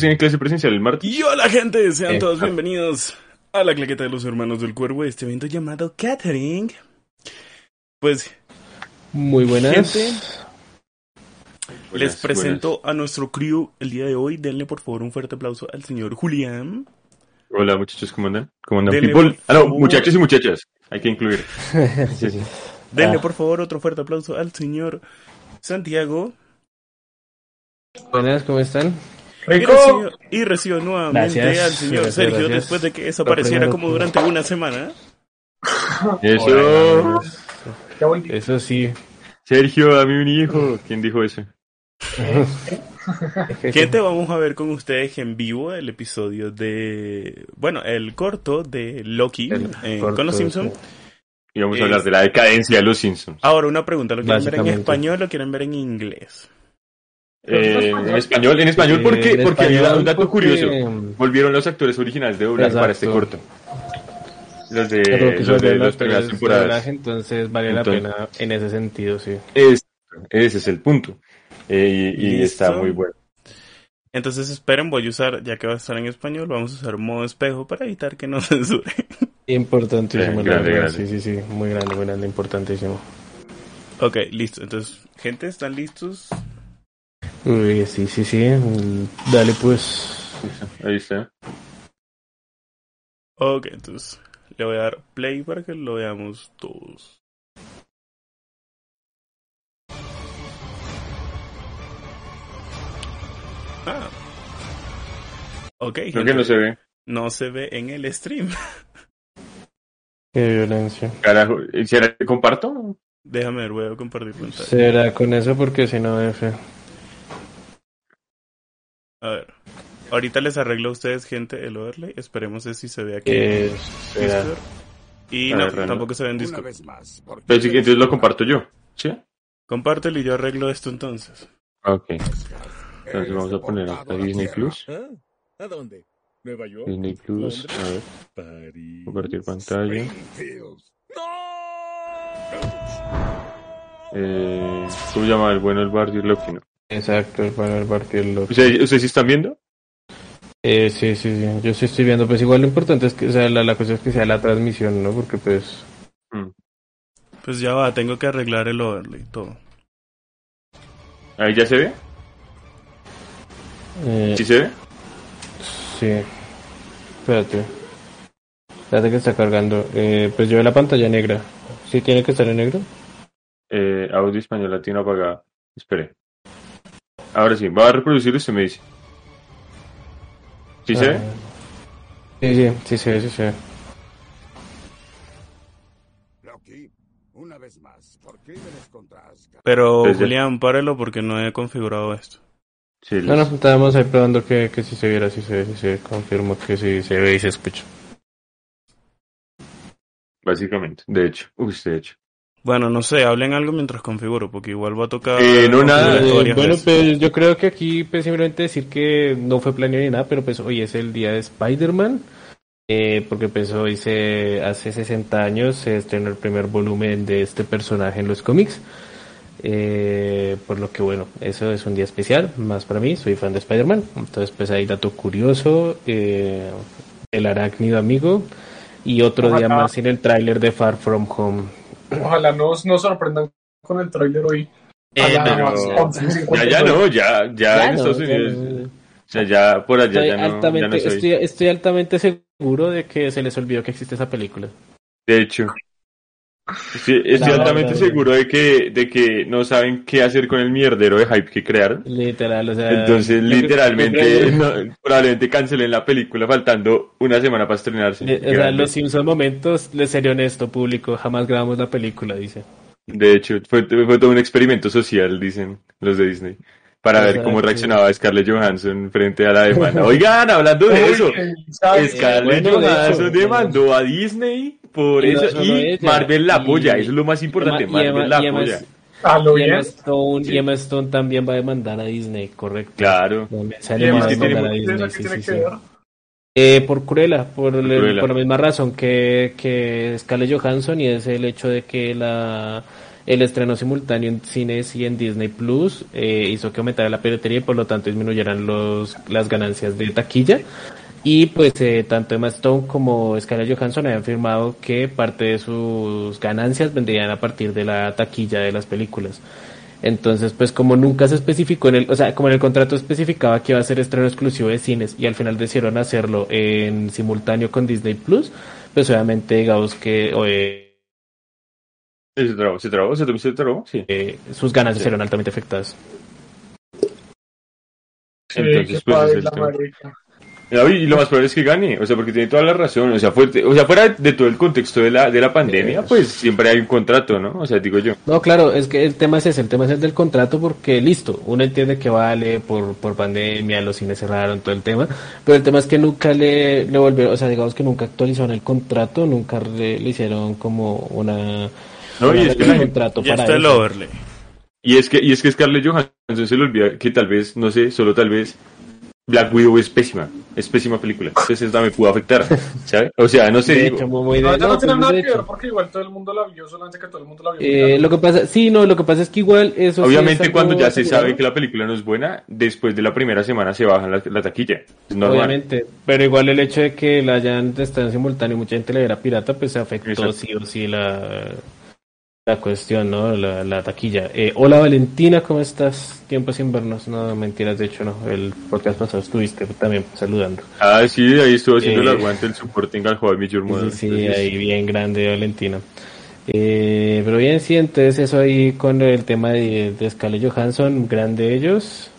tienen clase presencial el martes. Y hola gente, sean Eh, todos ah. bienvenidos a la claqueta de los hermanos del cuervo, este evento llamado Catering. Pues Muy buenas. Gente, Buenas, les presento a nuestro crew el día de hoy. Denle por favor un fuerte aplauso al señor Julián. Hola muchachos, ¿cómo andan? ¿Cómo andan, Denle, people? Ah, no, favor. muchachos y muchachas. Hay que incluir. sí, sí. Denle Ah. por favor otro fuerte aplauso al señor Santiago. Buenas, ¿cómo están? Y ¡Rico! recibo, y recibo nuevamente Gracias, al señor gracias, Sergio gracias. después de que desapareciera como durante una semana. Eso. Eso sí. Sergio, dame un hijo. ¿Quién dijo eso? Gente, vamos a ver con ustedes en vivo el episodio de. Bueno, el corto de Loki El eh, corto, con los Simpsons. sí. Y vamos a hablar de la decadencia de los Simpsons. Ahora, una pregunta: ¿lo quieren ver en español o quieren ver en inglés? Eh, en español, en español, ¿por qué? Eh, en Porque hay un dato porque- curioso. Volvieron los actores originales de doblaje para este corto. Los de, los de las primeras temporadas. doblaje, entonces vale Entonces- la pena en ese sentido, sí. Es- ese es el punto. Eh, y está muy bueno. Entonces, esperen, voy a usar, ya que va a estar en español, vamos a usar modo espejo para evitar que nos censuren. Importantísimo, grande. Sí, sí, sí. Muy grande, muy grande, importantísimo. ok, listo. Entonces, gente, ¿están listos? Uy, sí, sí, sí. Dale, pues. Ahí está. Ok, entonces le voy a dar play para que lo veamos todos. Ah. Ok, Creo gente, que no se ve. no se ve en el stream. Qué violencia. Carajo. ¿Será que comparto? Déjame ver, voy a compartir pantalla. Será con eso porque si no, F. A ver. Ahorita les arreglo a ustedes, gente, el overlay. Esperemos si se ve aquí. Eh. Y A no, ver, tampoco se ve en Discord. vez más. ¿por qué Pero eres entonces lo comparto yo. ¿Sí? Compártelo y yo arreglo esto entonces. Ok. Entonces vamos a poner acá Disney. Plus. ¿Ah? ¿A dónde? ¿Nueva York? Disney Plus. A ver. París. Compartir pantalla. ¡No! Eh, ¿Cómo se llama el bueno el barrio Loki? ¿no? Exacto, el panel partirlo. ¿Ustedes, ¿Ustedes sí están viendo? Eh, sí, sí, sí, yo sí estoy viendo, pues igual lo importante es que, o sea, la, la cosa es que sea la transmisión, ¿no? Porque pues, Mm. Pues ya va, tengo que arreglar el overlay todo. ¿Ahí ya se ve? eh, ¿Sí se ve? sí, espérate, espérate que está cargando, eh, pues yo veo la pantalla negra, ¿sí tiene que estar en negro? Eh, audio español latino apagado. Espere. Ahora sí, va a reproducir y usted me dice. ¿Sí se ve? Ah, Sí, sí, sí se ve, sí se ve. Loki, una vez más. ¿Por crímenes contra Asgard? Pero Pues. Julián, párelo porque no he configurado esto. Sí, No, no, listo. estábamos ahí probando que, que si se viera, si se ve, si se ve, confirmo que sí se ve y se escucha. Básicamente, de hecho. Uy, de hecho. Bueno, no sé, hablen algo mientras configuro, porque igual va a tocar. Eh, no, nada. Eh, bueno, veces. pues yo creo que aquí pues simplemente decir que no fue planeado ni nada, pero pues hoy es el día de Spider-Man, eh, porque pues hoy se, hace 60 años se estrenó el primer volumen de este personaje en los cómics, eh, por lo que bueno, eso es un día especial, más para mí, soy fan de Spider-Man, entonces pues hay dato curioso, eh, el arácnido amigo, y otro día más en el tráiler de Far From Home. Ojalá nos, nos sorprendan con el tráiler hoy. A las pero- 11:59. Ya, ya no, ya, ya, Ya en no, Estados ya Unidos. no. O sea, ya por allá Estoy ya no, ya altamente, no soy. estoy, estoy altamente seguro de que se les olvidó que existe esa película. De hecho. Sí, estoy La altamente seguro de que, de que no saben qué hacer con el mierdero de hype que crearon. Literal, o sea. Entonces, literalmente, no, probablemente cancelen la película faltando una semana para estrenarse. eh, o sea, los Simpson momentos, les sería honesto, público, jamás grabamos la película, dice. De hecho, fue, fue todo un experimento social, dicen los de Disney, para ver cómo reaccionaba Scarlett Johansson frente a la demanda. Oigan, hablando de eso. Scarlett Johansson demandó a Disney por eso y Marvel la apoya, eso es lo más importante, Marvel la apoya. Lo Y Emma, bien. Stone, Sí. y Emma Stone también va a demandar a Disney, correcto. Claro. Eh, por Cruella, por, el- Cruella. por la misma razón que, que Scarlett Johansson y es el hecho de que la el estreno simultáneo en cines y en Disney Plus eh, hizo que aumentara la piratería y por lo tanto disminuyeran los, las ganancias de taquilla. Y pues eh, tanto Emma Stone como Scarlett Johansson habían afirmado que parte de sus ganancias vendrían a partir de la taquilla de las películas. Entonces, pues como nunca se especificó en el, o sea, como en el contrato especificaba que iba a ser estreno exclusivo de cines y al final decidieron hacerlo en simultáneo con Disney Plus, pues obviamente digamos que eh, Se trabó, se trabó, se trabó, se trabó, sí. eh, sus ganancias Sí. eran altamente afectadas. Sí, Entonces, pues, es el y lo más probable es que gane, o sea, porque tiene toda la razón, o sea, fuerte, o sea, fuera de todo el contexto de la, de la pandemia, pues siempre hay un contrato, ¿no? O sea, digo yo. No, claro, es que el tema es ese, el tema es el del contrato porque listo, uno entiende que vale por, por pandemia, los cines cerraron, todo el tema, pero el tema es que nunca le, le volvieron, o sea, digamos que nunca actualizaron el contrato, nunca le, le hicieron como una... No, y es que de gente- contrato Ya para está el overlay. Y es que, y es que Scarlett Johansson se le olvida que tal vez, no sé, solo tal vez Black Widow es pésima, es pésima película. Entonces esta me pudo afectar, ¿sabes? O sea, no sé, De digo, hecho, muy de- No, ya no no, tiene nada de que ver porque igual todo el mundo la vio, solamente que todo el mundo la vio. Eh, lo que pasa, sí, no, lo que pasa es que igual eso sí obviamente es algo cuando ya se sabe que la película no es buena, después de la primera semana se baja la, la taquilla. Es normal. Obviamente, pero igual el hecho de que la hayan estado en simultáneo y mucha gente le era pirata, pues se afectó Exacto. sí o sí la, la cuestión, ¿no? La, la taquilla. Eh, hola Valentina, ¿cómo estás? Tiempo sin vernos. No, mentiras, de hecho no. El podcast pasado estuviste también saludando. Ah, sí, ahí estuvo haciendo el Eh, aguante, el supporting al Met Your Mother. Sí, sí, Entonces, ahí bien grande Valentina. Eh, pero bien, sí, entonces eso ahí con el tema de, de Scarlett Johansson, grande ellos.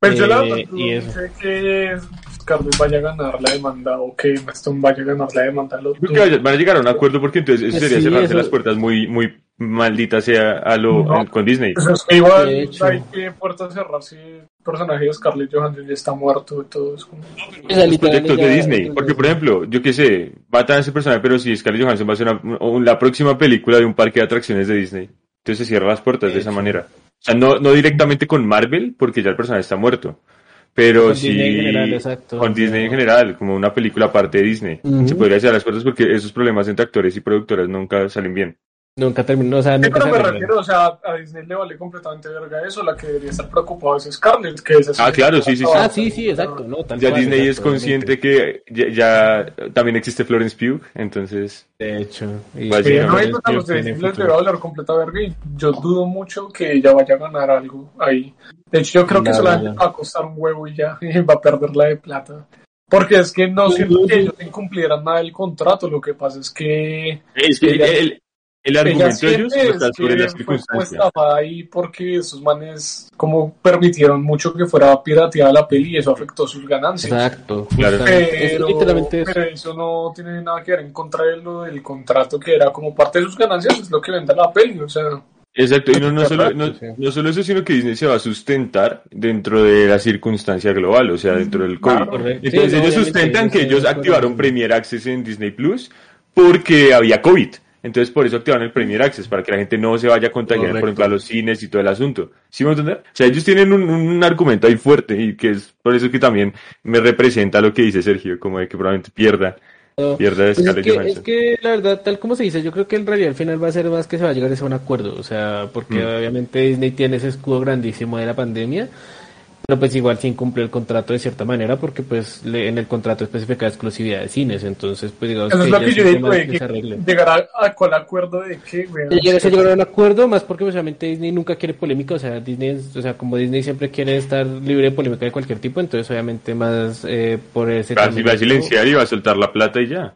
Pues yo la Eh, y no eso. sé que Scarlett vaya a ganar la demanda o que Emma Stone vaya a ganar la demanda. Lo Creo que vaya- van a llegar a un acuerdo porque entonces eso sería Sí, cerrarse eso- las puertas muy, muy malditas sea a lo No. con Disney. Pues es que igual De hecho. hay que puertas cerrar si el personaje de Scarlett Johansson ya está muerto y todo eso. O sea, los proyectos de Disney. Porque, por ejemplo, yo qué sé, matan a ese personaje, pero si Scarlett Johansson va a ser una- un- la próxima película de un parque de atracciones de Disney. Entonces se cierran las puertas de, De esa manera. O sea, no, no directamente con Marvel, porque ya el personaje está muerto. Pero Con sí Disney en general, exacto. con Disney en general, como una película aparte de Disney. Se podría cerrar las puertas porque esos problemas entre actores y productoras nunca salen bien. Nunca terminó, o sea, Sí, nunca pero se me refiero, o sea, a Disney le vale completamente verga eso, la que debería estar preocupada es Scarlett, que es Ah, claro, sí, sí, sí. Ah, sí, sí, exacto, no, Ya cual, Disney es consciente que ya, ya también existe Florence Pugh, entonces De hecho. Y Pues Sí, sí, no, no, pues a los de Disney futuro. debe hablar completa verga y yo dudo mucho que ella vaya a ganar algo ahí. De hecho, yo creo que La solamente va a costar un huevo y ya, y va a perder la de plata. Porque es que no siento que ellos incumplieran nada del contrato, lo que pasa es que es que Ella- el, el argumento de ellos está es sobre las fue circunstancias. estafada ahí porque esos manes como permitieron mucho que fuera pirateada la peli y eso afectó sus ganancias. Exacto. Claro. justamente. Es Pero, literalmente eso. pero eso no tiene nada que ver en contra de lo del contrato que era como parte de sus ganancias, es lo que vende la peli, o sea, Exacto, y no, no, solo, no, Sí. no solo eso, sino que Disney se va a sustentar dentro de la circunstancia global, o sea, dentro del COVID. Claro. Entonces Sí, ellos sustentan que ellos activaron Premier Access en Disney Plus porque había COVID. Entonces por eso activaron el Premier Access, para que la gente no se vaya a contagiar, por Correcto. ejemplo, a los cines y todo el asunto. ¿Sí me entender? O sea, ellos tienen un, un argumento ahí fuerte y que es por eso que también me representa lo que dice Sergio, como de que probablemente pierda, No. pierda Pues es, que, es que la verdad, tal como se dice, yo creo que en realidad al final va a ser más que se va a llegar a un acuerdo, o sea, porque Mm. obviamente Disney tiene ese escudo grandísimo de la pandemia, pero pues igual sin cumplir el contrato de cierta manera, porque pues le- en el contrato especifica exclusividad de cines, entonces pues digamos eso es lo ya que yo digo, que que se arregle. llegar a, a cuál acuerdo de qué, güey. Se se a un acuerdo, más porque pues, obviamente Disney nunca quiere polémica, o sea, Disney, o sea, como Disney siempre quiere estar libre de polémica de cualquier tipo, entonces obviamente más eh, por ese Casi va a silenciar y va a soltar la plata y ya.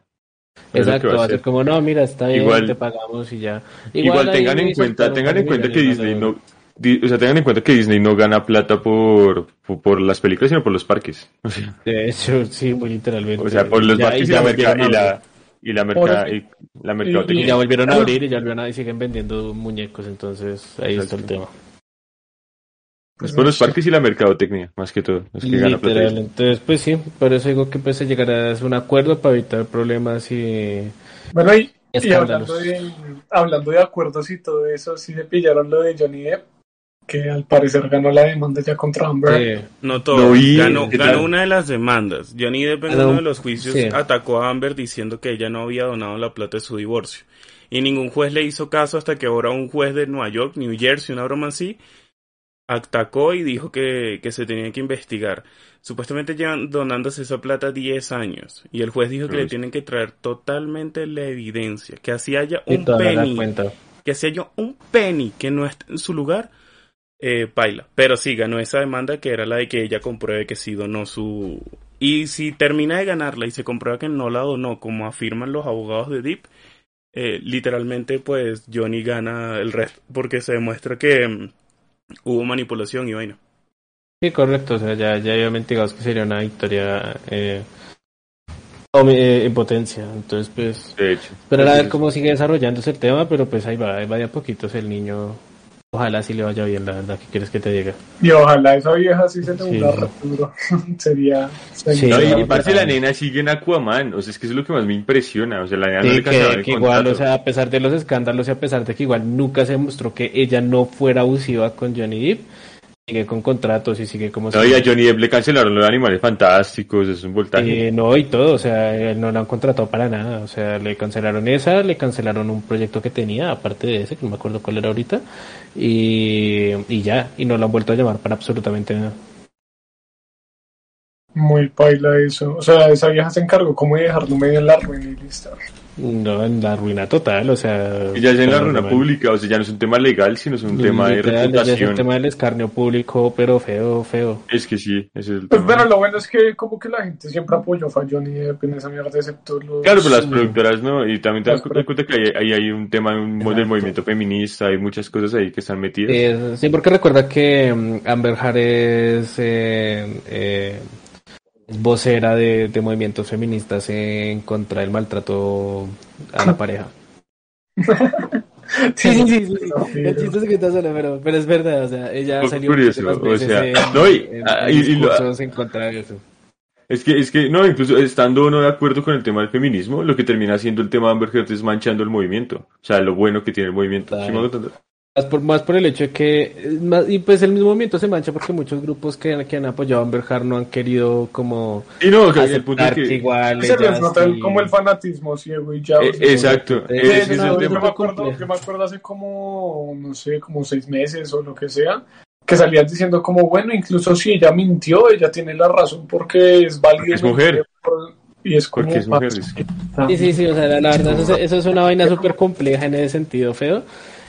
Exacto, va a va a hacer. ser como, no, mira, está bien, Igual- te pagamos y ya. Igual, ahí tengan en cuenta, tengan en cuenta que Disney ¿no? O sea, tengan en cuenta que Disney no gana plata por, por, por las películas, sino por los parques. O sea, De hecho, sí, muy literalmente. o sea, por los Ya- parques y, la merca, y a la, abrir. y la Por merca, eso- y la Y mercadotecnia. ya volvieron a abrir y ya volvieron a, y siguen vendiendo muñecos, entonces ahí está el tema. Es por los parques y la mercadotecnia, más que todo. Es que gana plata. Entonces pues sí, por eso digo que pues se llegará a un acuerdo para evitar problemas y... Bueno, y, hablando, de, hablando de acuerdos y todo eso, sí se pillaron lo de Johnny Depp, que al parecer ganó la demanda ya contra Amber. Sí. No todo. Vi, ganó, una de las demandas. Johnny Depp en uno de los juicios sí. atacó a Amber diciendo que ella no había donado la plata de su divorcio. Y ningún juez le hizo caso hasta que ahora un juez de Nueva York, New Jersey, una broma así, atacó y dijo que, que se tenía que investigar. Supuestamente llevan donándose esa plata 10 años. Y el juez dijo que le tienen que traer totalmente la evidencia. Que así haya un penny. Que si haya un penny que no esté en su lugar, eh, baila. Pero sí, ganó esa demanda que era la de que ella compruebe que sí donó su... Y si termina de ganarla y se comprueba que no la donó, como afirman los abogados de Deep, eh, literalmente pues Johnny gana el resto, porque se demuestra que mm, hubo manipulación y vaina. Sí, correcto, o sea, ya, ya había mentigados que sería una victoria eh, eh, en potencia. Entonces, pues, De hecho. esperar a ver cómo sigue desarrollándose el tema, pero pues ahí va, ahí va de a poquitos el niño. Ojalá sí le vaya bien, la verdad, ¿qué quieres que te diga? Y ojalá esa vieja sí se le Sí. una sería. Sí, No, y, parce, la nena sigue en Aquaman. O sea, es que eso es lo que más me impresiona. O sea, la nena no le que, que igual, o sea, a pesar de los escándalos y a pesar de que igual nunca se demostró que ella no fuera abusiva con Johnny Depp, sigue con contratos y sigue como No, y a Johnny Depp le cancelaron los animales fantásticos, es un voltaje. Eh, no, y todo, o sea, él no lo han contratado para nada, o sea, le cancelaron esa, le cancelaron un proyecto que tenía, aparte de ese, que no me acuerdo cuál era ahorita, y, y ya, y no lo han vuelto a llamar para absolutamente nada. Muy paila eso. O sea, esa vieja se encargó como de dejarlo medio en la ruina y listo. No, en la ruina total, o sea... Y ya es en la ruina normal. pública, o sea, ya no es un tema legal, sino es un tema de ya es reputación. tema del escarnio público, pero feo, feo. Es que sí, ese es el Pues tema. bueno, lo bueno es que como que la gente siempre apoyó a Johnny Depp en esa mierda, excepto los... Claro, pero las Sí. productoras no, y también te das cuenta que ahí, ahí hay un tema un- del movimiento feminista, hay muchas cosas ahí que están metidas. Eh, sí, porque recuerda que mm, Amber Heard es, eh, eh, es vocera de, de movimientos feministas en contra del maltrato a la pareja. Sí, sí, sí, sí. El chiste es que está solo, pero, pero es verdad, o sea, ella Poco salió curioso, muchas o veces sea, en, no, y- en- ah, en y- y lo- en contra de eso. Es que, es que, no, incluso estando o no de acuerdo con el tema del feminismo, lo que termina siendo el tema de Amber Heard es manchando el movimiento. O sea, lo bueno que tiene el movimiento. ¿Sí Más por, más por el hecho de que, eh, más- y pues el mismo movimiento se mancha porque muchos grupos que, que han apoyado a Amber Heard no han querido como Y no, que el punto que que... igual Se les nota como el fanatismo ciego y ya. eh, o sea, exacto, ese es es una el yo, cosa tema. me acuerdo, me hace como, no sé, como seis meses o lo que sea, que salían diciendo como, bueno, incluso si ella mintió, ella tiene la razón porque es válido. Porque es mujer. por- Y es como... Porque es mujer. es- Sí, sí, sí, o sea, la, la verdad, eso, eso es una vaina súper compleja en ese sentido, feo.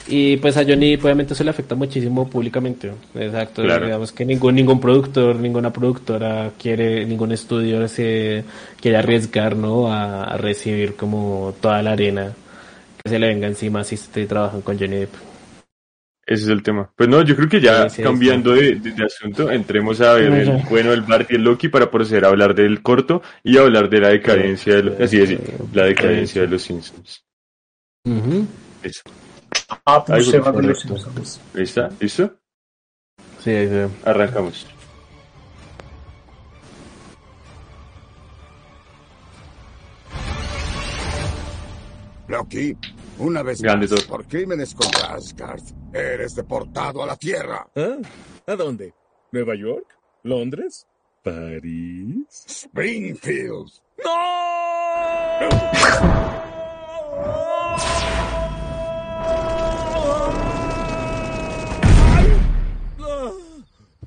Y pues a Johnny obviamente eso le afecta muchísimo públicamente. Exacto, Claro. digamos que ningún ningún productor, ninguna productora quiere, ningún estudio se quiere arriesgar, ¿no? A, a recibir como toda la arena que se le venga encima si se trabajan con Johnny Depp. Ese es el tema. Pues no, yo creo que ya Sí, sí, cambiando de, de- de asunto, entremos a ver el bueno, el Bart y el Loki para proceder a hablar del corto y hablar de la decadencia de los, así es, la decadencia de los Simpsons. Ujú. Eso. Ah, pues se va de los. Simpsons. ¿Está? ¿Listo? Sí, ahí se ve. Arrancamos. Loki, una vez Grande más, por crímenes contra Asgard, eres deportado a la Tierra. ¿Ah? ¿A dónde? ¿Nueva York? ¿Londres? ¿París? Springfield.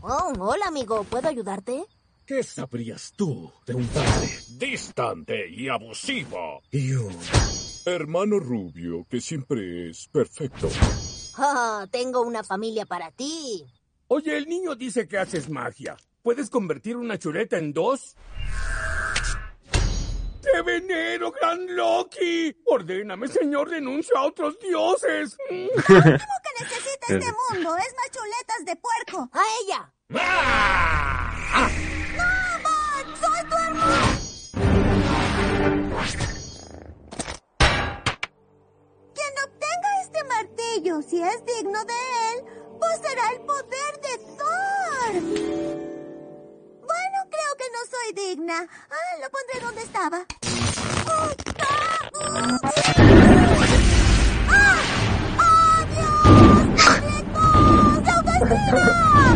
Oh, hola amigo, ¿puedo ayudarte? ¿Qué sabrías tú de un padre Distante y abusivo. y un hermano rubio que siempre es perfecto? Ah, tengo una familia para ti. Oye, el niño dice que haces magia. ¿Puedes convertir una chuleta en dos? ¡Te venero, gran Loki! Ordéname, señor, renuncio a otros dioses. que necesita este mundo es más chuletas de puerco. A ella. ¡No, Bart! ¡Soy tu hermano! Quien obtenga este martillo, si es digno de él, poseerá el poder de Thor. Que no soy digna. Ah, lo pondré donde estaba. ¡Oh, ah! ¡Ah! ¡Oh.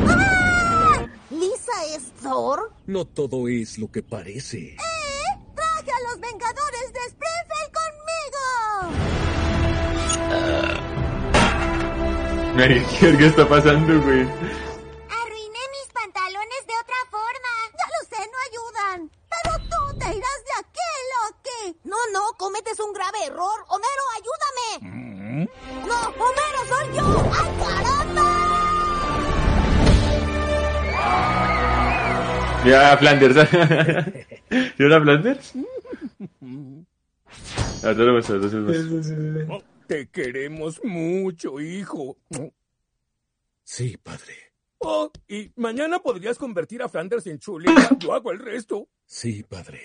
¡Ah! ¿Lisa es Thor? No todo es lo que parece. ¿Eh? ¡Traje a los Vengadores de Springfield conmigo! Marica, ¿qué está pasando, güey? Ya, Flanders. ¿Y una Flanders? Ahorita lo muestro, sí, sí, sí. Oh, Te queremos mucho, hijo. Sí, padre. Oh, y mañana podrías convertir a Flanders en chuleta. Yo hago el resto. Sí, padre.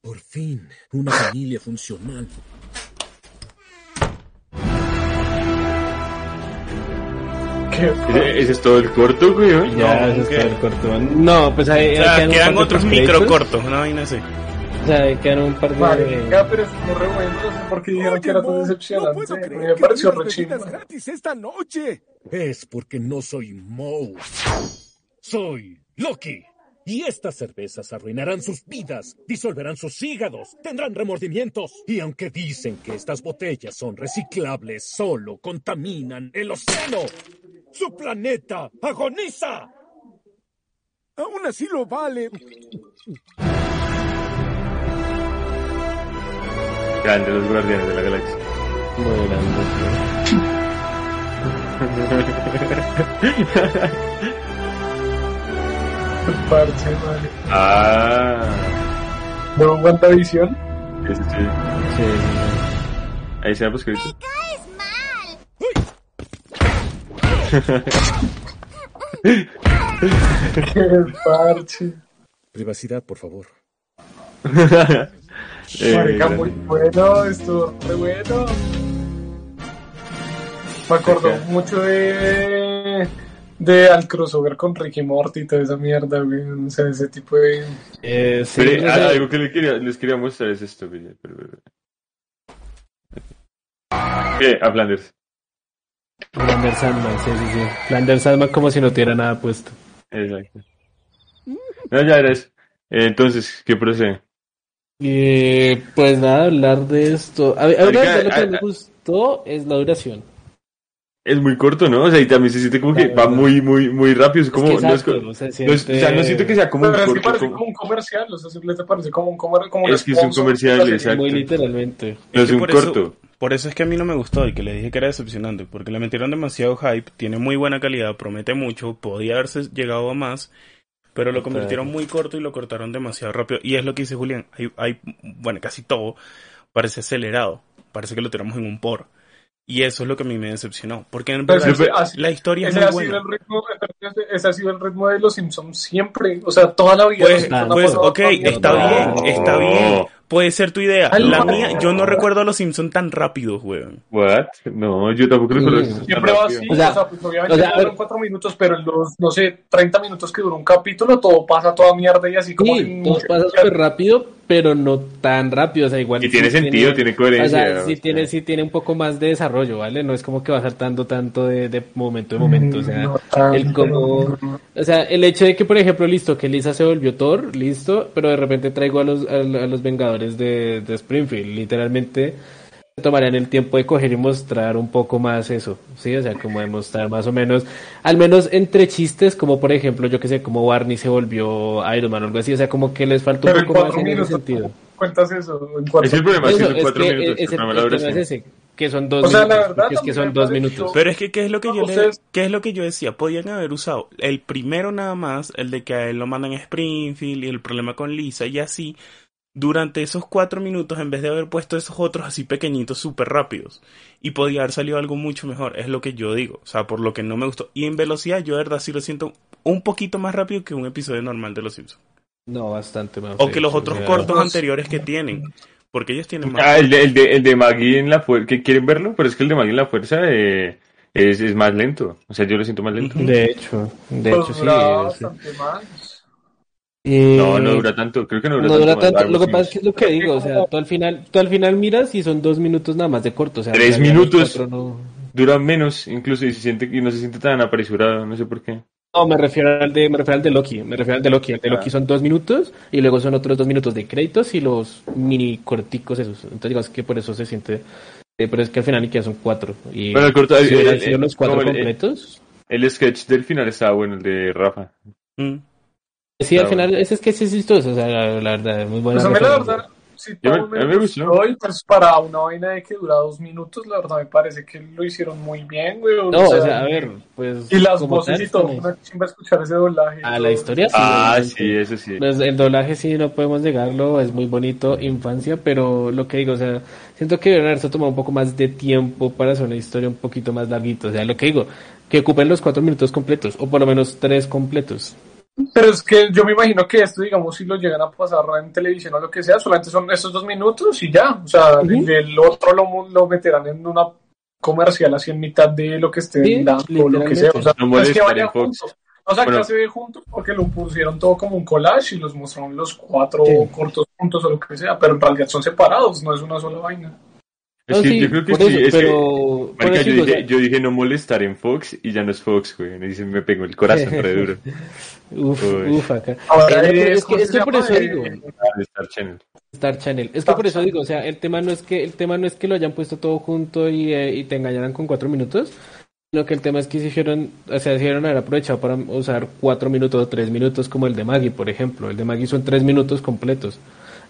Por fin, una familia funcional. Ese, es todo el corto, güey. ¿eh? Ya, No, eso ¿qué? está el corto. No, pues ahí, O sea, quedan, quedan otros micro cortos, una vaina así. O sea, quedan un par de... Pero es muy re bueno. No sé por qué dijeron que era tan Mo, no decepcionante. mí creer me que pareció no re hayas bebidas chimba. gratis esta noche. Es porque no soy Moe. Soy Loki. Y estas cervezas arruinarán sus vidas, disolverán sus hígados, tendrán remordimientos. Y aunque dicen que estas botellas son reciclables, solo contaminan el océano. Su planeta agoniza. Aún así lo vale. Grande, los guardianes de la galaxia. Muy grande, Parce, vale. Ah, ¿No WandaVision? ese sí. sí. Sí, Ahí se llama pues crédito. ¡Caes mal! Qué parche. Privacidad, por favor. Eh, Marica, muy bueno, estuvo muy bueno. Me acordó mucho de de al crossover con Ricky Morty y toda esa mierda, güey. O sea, ese tipo de. Eh, sí, Pero, o ah, algo que les quería, les quería mostrar es esto, güey. Pero, pero, pero. ¿Qué? A Flanders. Flander Sandman, sí, sí, sí. Flander Sandman como si no tuviera nada puesto. Exacto. No, ya era eso. Eh, entonces, ¿qué procede? Y pues nada, hablar de esto. A, a ver, lo que a- me gustó es la duración. Es muy corto, ¿no? O sea, y también se siente como que va muy, muy, muy rápido. Es como, es que no es exacto, o sea, no es- o sea, no siento que sea como un Pero es que corto. parece como- como un comercial, o sea, simplemente parece como un, comer, como un Es que es un comercial, exacto. Muy literalmente. no es que un por eso- corto. Por eso es que a mí no me gustó y que le dije que era decepcionante, porque le metieron demasiado hype, tiene muy buena calidad, promete mucho, podía haberse llegado a más, pero lo convirtieron muy corto y lo cortaron demasiado rápido. Y es lo que dice Julián, hay, hay bueno, casi todo parece acelerado, parece que lo tenemos en un por. Y eso es lo que a mí me decepcionó, porque en verdad así- la historia es muy ha, sido buena. el ritmo, ese- ha sido el ritmo de los Simpsons siempre. O sea, toda la vida. Pues, pues ok, está No. bien, está bien. Puede ser tu idea. La no. mía, yo no recuerdo a los Simpsons tan rápidos, weón. ¿What? No, yo tampoco lo Mm. conozco. Siempre va así, O o sea, sea, pues obviamente o sea, duran cuatro minutos, pero en los, no sé, 30 minutos que dura un capítulo, todo pasa toda mierda y así como... Sí, todo pasa súper rápido, pero no tan rápido. O sea, igual. Y tiene sí sentido, tiene O coherencia. sea, o sí sea. tiene, sí tiene un poco más de desarrollo, ¿vale? No es como que va saltando tanto de, de momento en momento. O sea, No tanto, el como. no. O sea, el hecho de que, por ejemplo, listo, que Lisa se volvió Thor, listo, pero de repente traigo a los, a, a los Vengadores de, de Springfield. Literalmente tomarían el tiempo de coger y mostrar un poco más eso, ¿sí? O sea, como demostrar más o menos, al menos entre chistes, como por ejemplo, yo que sé, como Barney se volvió Iron Man o algo así, o sea, como que les falta un Pero en poco más en ese sentido. ¿cómo cuentas eso? En cuatro Es el problema, Eso, es que son es cuatro que minutos. el el de tema es ese, que son dos O sea, la minutos, verdad, es que son dos minutos. Pero es que, ¿qué es lo que yo, le- qué es lo que yo decía? Podían haber usado el primero nada más, el de que a él lo mandan a Springfield y el problema con Lisa y así, durante esos cuatro minutos en vez de haber puesto esos otros así pequeñitos súper rápidos. Y podía haber salido algo mucho mejor, es lo que yo digo. O sea, por lo que no me gustó. Y en velocidad yo de verdad sí lo siento un poquito más rápido que un episodio normal de Los Simpsons. No, bastante más. O que los otros cortos anteriores que tienen. Porque ellos tienen más. Ah, el de, el de, el de Maggie en la fuerza. ¿Quieren verlo? Pero es que el de Maggie en la fuerza eh, es, es más lento. O sea, yo lo siento más lento. De hecho, de Pues hecho sí. más. Eh, No, no dura tanto. Creo que no dura no tanto. dura más tanto. largo, Lo que sí. pasa es que es lo que digo, o sea, tú al final, tú al final miras y son dos minutos nada más de corto, o sea, Tres minutos. no... Dura menos, incluso, y, se siente, y no se siente tan apresurado. No sé por qué. No, me refiero al de, me refiero al de Loki, me refiero al de Loki, el de Ah. Loki son dos minutos y luego son otros dos minutos de créditos y los mini corticos esos, entonces digamos que por eso se siente Eh, pero es que al final ni que son cuatro. Y Bueno, el corto- si el- hubieran el- sido los cuatro completos. El sketch del final estaba bueno, el de Rafa. Mm. Sí, al Ah, final, ese es que sí es chistoso, o sea, la, la verdad, muy buena. Pues a mí la verdad, si Yo me- todo a mí me gustó. y pues para una vaina de que dura dos minutos, la verdad me parece que lo hicieron muy bien, güey. No, o sea, a ver, pues. Y las voces tal, y todo, una chimba escuchar ese doblaje. y A todo. la historia sí. Ah, sí, eso sí. Pues el doblaje sí no podemos negarlo, es muy bonito, infancia, pero lo que digo, o sea, siento que haberse tomado un poco más de tiempo para hacer una historia un poquito más larguita, o sea, lo que digo, que ocupen los cuatro minutos completos, o por lo menos tres completos. Pero es que yo me imagino que esto, digamos, si lo llegan a pasar en televisión o lo que sea, solamente son estos dos minutos y ya. O sea, Ujú. el, el otro lo, lo meterán en una comercial así en mitad de lo que estén Sí, dando o lo que sea. O sea, No es que vayan juntos. O sea, Bueno. que se ve juntos porque lo pusieron todo como un collage y los mostraron los cuatro Sí. cortos juntos o lo que sea, pero en realidad son separados, no es una sola vaina. Es No, que sí, yo creo que por sí, eso, es que- pero... por Marica, eso yo digo, o dije, sea, yo dije no molestar en Fox y ya no es Fox, güey. Me dicen, me pegó el corazón re duro. Uf, Uy. uf, acá. Ahora Eh, es, es que, ¿cómo es que por eso Eh, digo, de Star Channel. Star Channel. Es que por eso digo, o sea, el tema no es que el tema no es que lo hayan puesto todo junto y, eh, y te engañaran con cuatro minutos, sino que el tema es que se hicieron, o sea, se hicieron haber aprovechado para usar cuatro minutos o tres minutos como el de Maggie, por ejemplo. El de Maggie son tres minutos completos.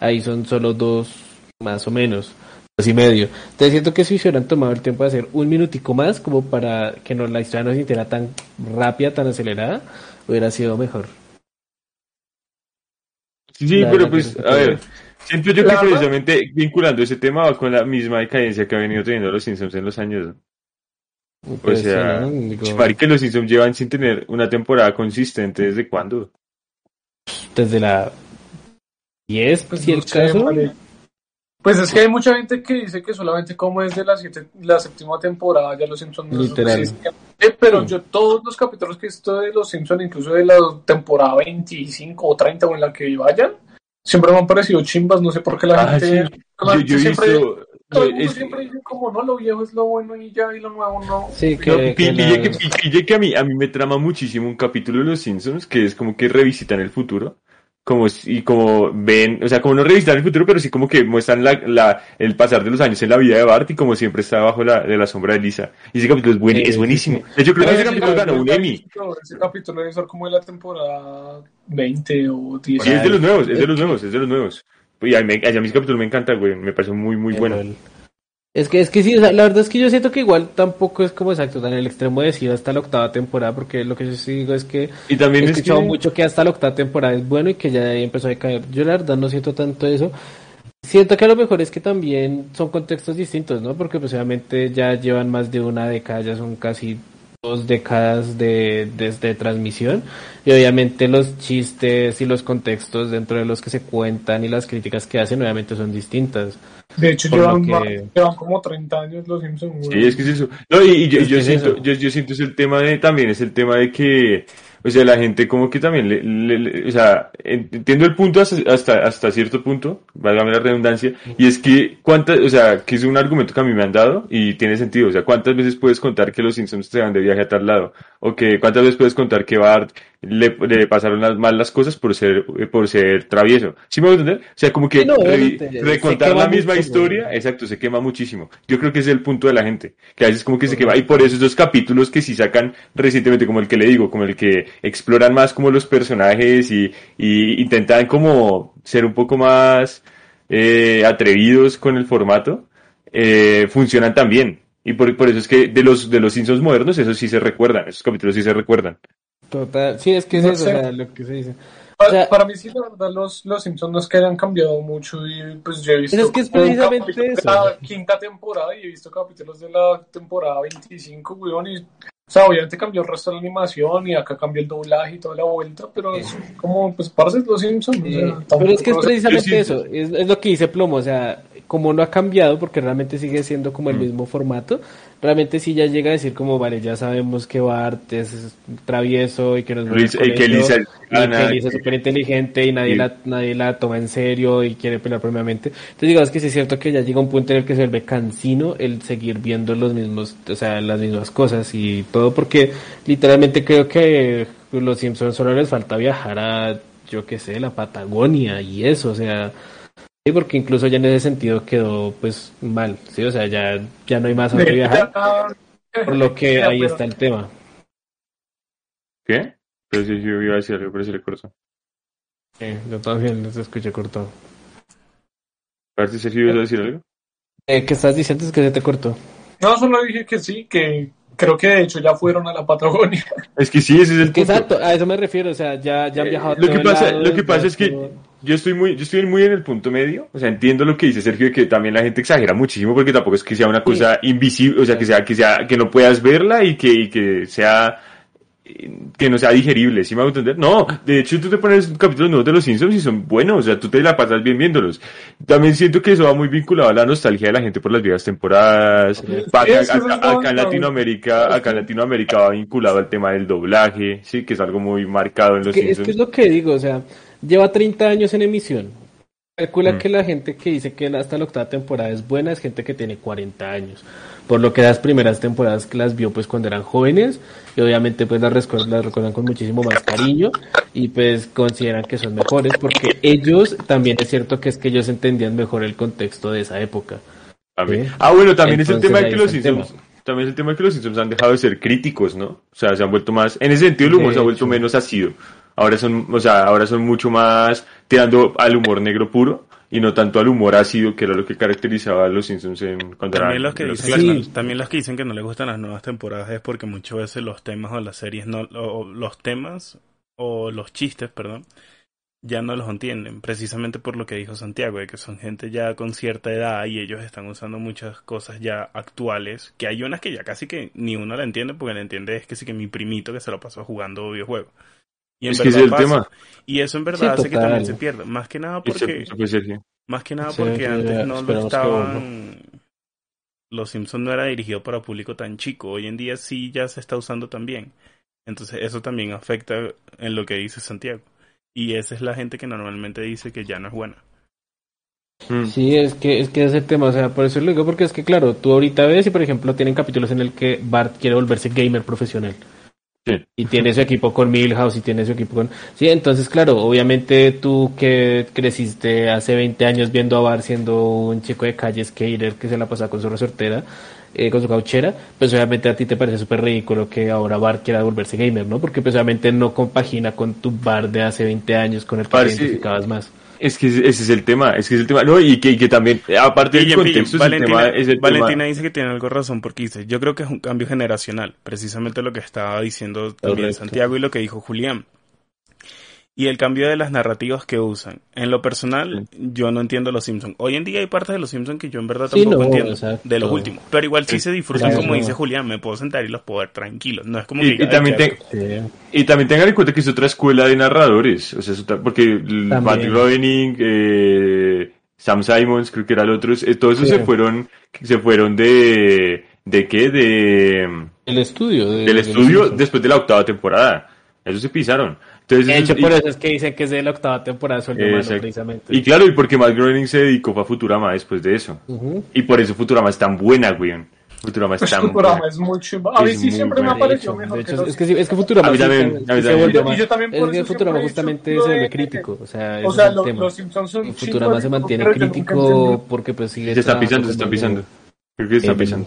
Ahí son solo dos, más o menos, y medio. Entonces siento que si hubieran tomado el tiempo de hacer un minutico más, como para que no, la historia no se sintiera tan rápida, tan acelerada, hubiera sido mejor. Sí, pero pues, que a ver, siento yo que precisamente vinculando ese tema va con la misma decadencia que ha venido teniendo los Simpsons en los años. Pues, sea. Digo, Marica, los Simpsons llevan sin tener una temporada consistente desde cuándo. desde la 10, Pues si el caso. vale. Pues es que hay mucha gente que dice que solamente como es de la, siete- la séptima temporada ya los Simpsons no Literal. existen. Eh, pero yo todos los capítulos que he visto de los Simpsons, incluso de la temporada 25 o 30 o en la que vayan, siempre me han parecido chimbas, no sé por qué la Ah, gente... sí. la Yo, gente yo he siempre, visto... todo el mundo es- siempre dice como no, lo viejo es lo bueno y ya, y lo nuevo no. Sí, No, que, pi- que que a mí, a mí me trama muchísimo un capítulo de Los Simpsons que es como que revisitan el futuro. Como, y como ven, o sea, como no revisitan el futuro, pero sí como que muestran la, la, el pasar de los años en la vida de Bart y como siempre está bajo la, de la sombra de Lisa. Y ese capítulo es, buen, Sí, es buenísimo. hecho, creo que ese capítulo ganó un Emmy. Ese capítulo debe ser como de la temporada 20 o 10. Sí, es de los nuevos, es de los nuevos, es de los nuevos. Y a, mí, me- a mí ese capítulo me encanta, güey. Me parece muy, muy bueno. el- Es que, es que sí, o sea, la verdad es que yo siento que igual tampoco es como exacto, tan el extremo de decir hasta la octava temporada, porque lo que yo sí digo es que Y también he es que... escuchado mucho que hasta la octava temporada es bueno y que ya de ahí empezó a decaer. Yo la verdad no siento tanto eso. Siento que a lo mejor es que también son contextos distintos, ¿no? Porque pues obviamente ya llevan más de una década, ya son casi dos décadas de, de, de transmisión y obviamente los chistes y los contextos dentro de los que se cuentan y las críticas que hacen obviamente son distintas. De hecho, llevan, que- más- llevan como 30 años los Simpsons. Sí, es que es eso. No, y, y yo, Es yo es siento, eso. yo, yo siento es el tema de, también es el tema de que, o sea, la gente como que también le, le- le- o sea, entiendo el punto hasta, hasta, hasta cierto punto, válgame la redundancia, y es que cuántas, o sea, que es un argumento que a mí me han dado y tiene sentido, o sea, cuántas veces puedes contar que los Simpsons se van de viaje a tal lado, o que cuántas veces puedes contar que Bart le, le pasaron las, mal las cosas por ser, por ser travieso. ¿Sí me voy a entender? O sea, como que no, recontar la misma mucho, historia, exacto, se quema muchísimo. Yo creo que ese es el punto de la gente, que a veces como que se quema, y por eso esos capítulos que sí sacan recientemente, como el que le digo, como el que exploran más como los personajes y, y intentan como ser un poco más eh, atrevidos con el formato, eh, funcionan también. Y por, por eso es que de los, de los Simpsons modernos, esos sí se recuerdan, esos capítulos sí se recuerdan. Total, sí, es que es No eso, o sea, lo que se dice. Para, O sea- para mí sí, la verdad, los, los Simpsons no es que hayan cambiado mucho y pues yo he visto es que es precisamente eso. la quinta temporada y he visto capítulos de la temporada 25, weón, y o sea, obviamente cambió el resto de la animación y acá cambió el doblaje y toda la vuelta, pero es como, pues, parece los Simpsons. o sea, tampoco- pero es que es precisamente eso, es, es lo que dice Plomo, o sea, como no ha cambiado, porque realmente sigue siendo como el Mm. mismo formato, realmente sí ya llega a decir como, vale, ya sabemos que Bart es travieso y que nos Luis- y que Lisa es súper inteligente y nadie, la, nadie la toma en serio y quiere pelear propiamente. Entonces digamos que sí es cierto que ya llega un punto en el que se vuelve cansino el seguir viendo los mismos, o sea, las mismas cosas y todo, porque literalmente creo que los Simpsons solo les falta viajar a, yo qué sé, la Patagonia y eso, o sea, Sí, porque incluso ya en ese sentido quedó pues mal, sí, o sea, ya, ya no hay más a dónde viajar, por lo que ahí está el tema. ¿Qué? Pero sí, yo iba a decir algo, pero se le cortó. Sí, yo también los escuché cortado. Aparte, Sergio, ¿ibas a decir algo? Eh, ¿Qué estás diciendo? Es que se te cortó. No, solo dije que sí, que creo que de hecho ya fueron a la Patagonia. Es que sí, ese es el Que punto. exacto, a eso me refiero, o sea, ya, ya han Eh, viajado a lo que pasa, lado, lo que pasa es que yo estoy muy, yo estoy muy en el punto medio, o sea, entiendo lo que dice Sergio, que también la gente exagera muchísimo porque tampoco es que sea una cosa invisible, o sea, que sea, que sea, que no puedas verla y que, y que sea, eh, que no sea digerible, ¿sí me hago entender? No, de hecho tú te pones capítulos nuevos de los Simpsons y son buenos, o sea, tú te la pasas bien viéndolos. También siento que eso va muy vinculado a la nostalgia de la gente por las viejas temporadas. Acá, es acá- en Latinoamérica, acá en Latinoamérica va vinculado al tema del doblaje, sí, que es algo muy marcado en los que- es Simpsons. que es lo que digo, o sea, lleva 30 años en emisión. Calcula Mm. que la gente que dice que hasta la octava temporada es buena es gente que tiene 40 años. Por lo que las primeras temporadas que las vio pues cuando eran jóvenes y obviamente pues las, recuer- las recuerdan con muchísimo más cariño y pues consideran que son mejores porque ellos también es cierto que es que ellos entendían mejor el contexto de esa época. Sí. Ah, bueno, también es el tema de que los Simpsons, también es el tema de que los Simpsons han dejado de ser críticos, ¿no? O sea, se han vuelto más, en ese sentido el humor se ha vuelto menos ácido. Ahora son, o sea, ahora son mucho más tirando al humor negro puro y no tanto al humor ácido, que era lo que caracterizaba a los Simpsons en cuando También los que los dicen Sí. que no- también los que dicen que no les gustan las nuevas temporadas es porque muchas veces los temas o las series no o los temas o los chistes, perdón, ya no los entienden, precisamente por lo que dijo Santiago, de que son gente ya con cierta edad y ellos están usando muchas cosas ya actuales, que hay unas que ya casi que ni uno la entiende, porque la entiende es que sí que mi primito que se lo pasó jugando videojuegos. Y en Es que es el pasa. tema. Y eso en verdad Sí, hace que también se pierda, más que nada porque más que nada porque sí, antes no lo que estaban. Los Simpsons no era dirigido para público tan chico. Hoy en día sí ya se está usando también. Entonces eso también afecta en lo que dice Santiago. Y esa es la gente que normalmente dice que ya no es buena. Mm. Sí, es que es que ese tema, o sea, por eso lo digo porque es que claro, tú ahorita ves y por ejemplo tienen capítulos en el que Bart quiere volverse gamer profesional. Sí. Y tiene su equipo con Milhouse y tiene su equipo con... Sí, entonces claro, obviamente tú que creciste hace 20 años viendo a Bart siendo un chico de calle skater que se la pasaba con su resortera, eh, con su cauchera, pues obviamente a ti te parece súper ridículo que ahora Bart quiera volverse gamer, ¿no? Porque pues obviamente no compagina con tu Bart de hace 20 años con el que te identificabas más. Es que ese es el tema, es que es el tema, no, y que, y que también, aparte del contexto, es el Valentina, tema, es el Valentina tema, dice que tiene algo razón porque dice, yo creo que es un cambio generacional, precisamente lo que estaba diciendo también Correcto. Santiago y lo que dijo Julián. Y el cambio de las narrativas que usan. En lo personal, yo no entiendo los Simpsons. Hoy en día hay partes de los Simpsons que yo en verdad Sí, tampoco no, entiendo exacto. de los últimos. Pero igual sí se disfrutan Claro, como no. dice Julián, me puedo sentar y los puedo ver tranquilos. No es como y, que y también, "Ay, te- qué Sí. y también tengan en cuenta que es otra escuela de narradores, o sea, es otra- porque También. Groening, eh, Sam Simons, creo que era el otro, eh, todos esos Sí. se fueron, se fueron de, ¿de qué? De, El estudio. de- del estudio después de la octava temporada. Eso se pisaron. Entonces, De hecho, es- por y- eso es que dicen que es de la octava temporada sueldo humano, Exacto. precisamente. Y claro, y porque Matt Groening se dedicó a Futurama después de eso. Y por eso Futurama es tan buena, güey. Futurama es Pues tan Futurama buena. es muy chimba. A mí Es sí siempre me ha De parecido mejor de que hecho, los es que, sí- es que Futurama A mí también, se- a mí sí también. se volvió Y más- yo también es por que eso Futurama justamente se lo vuelve de- crítico, o sea, O sea, es el lo- tema. los Simpsons son Futurama se mantiene yo crítico porque pues sigue Se está pisando, se está pisando. Creo que se está pisando.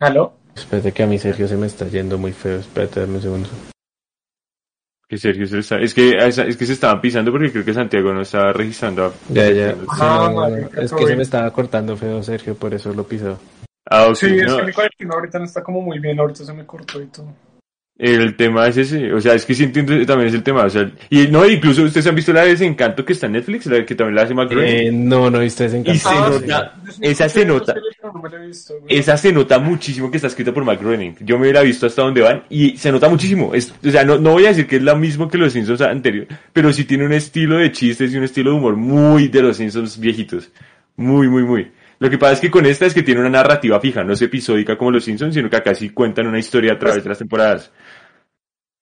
¿Aló? Espérate que a mi Sergio se me está yendo muy feo. Espérate, dame un segundo. Que Sergio se está... Es que, es que se estaban pisando porque creo que Santiago no estaba registrando. Ya, ya. Sí, Sí, Ah, no, vale, es que se me estaba cortando feo, Sergio, por eso lo pisó. Ah, ok. Sí, es no, que mi conexión ahorita no está como muy bien, ahorita se me cortó y todo. El tema es ese, o sea, es que sí entiendo, también es el tema, o sea, y no, incluso ustedes han visto la de Desencanto que está en Netflix, la que también la hace Groening. Eh, no, no viste ese Y encanto. se Ah, nota, esa se nota. Serie, pero no me la he visto, güey. esa se nota muchísimo que está escrita por Matt Groening. Yo me hubiera visto hasta dónde van y se nota muchísimo. Es, o sea, no, no voy a decir que es lo mismo que los Simpsons anteriores, pero sí tiene un estilo de chistes y un estilo de humor muy de los Simpsons viejitos. Muy, muy, muy. Lo que pasa es que con esta es que tiene una narrativa fija, no es episódica como los Simpsons, sino que acá sí cuentan una historia a través de las temporadas.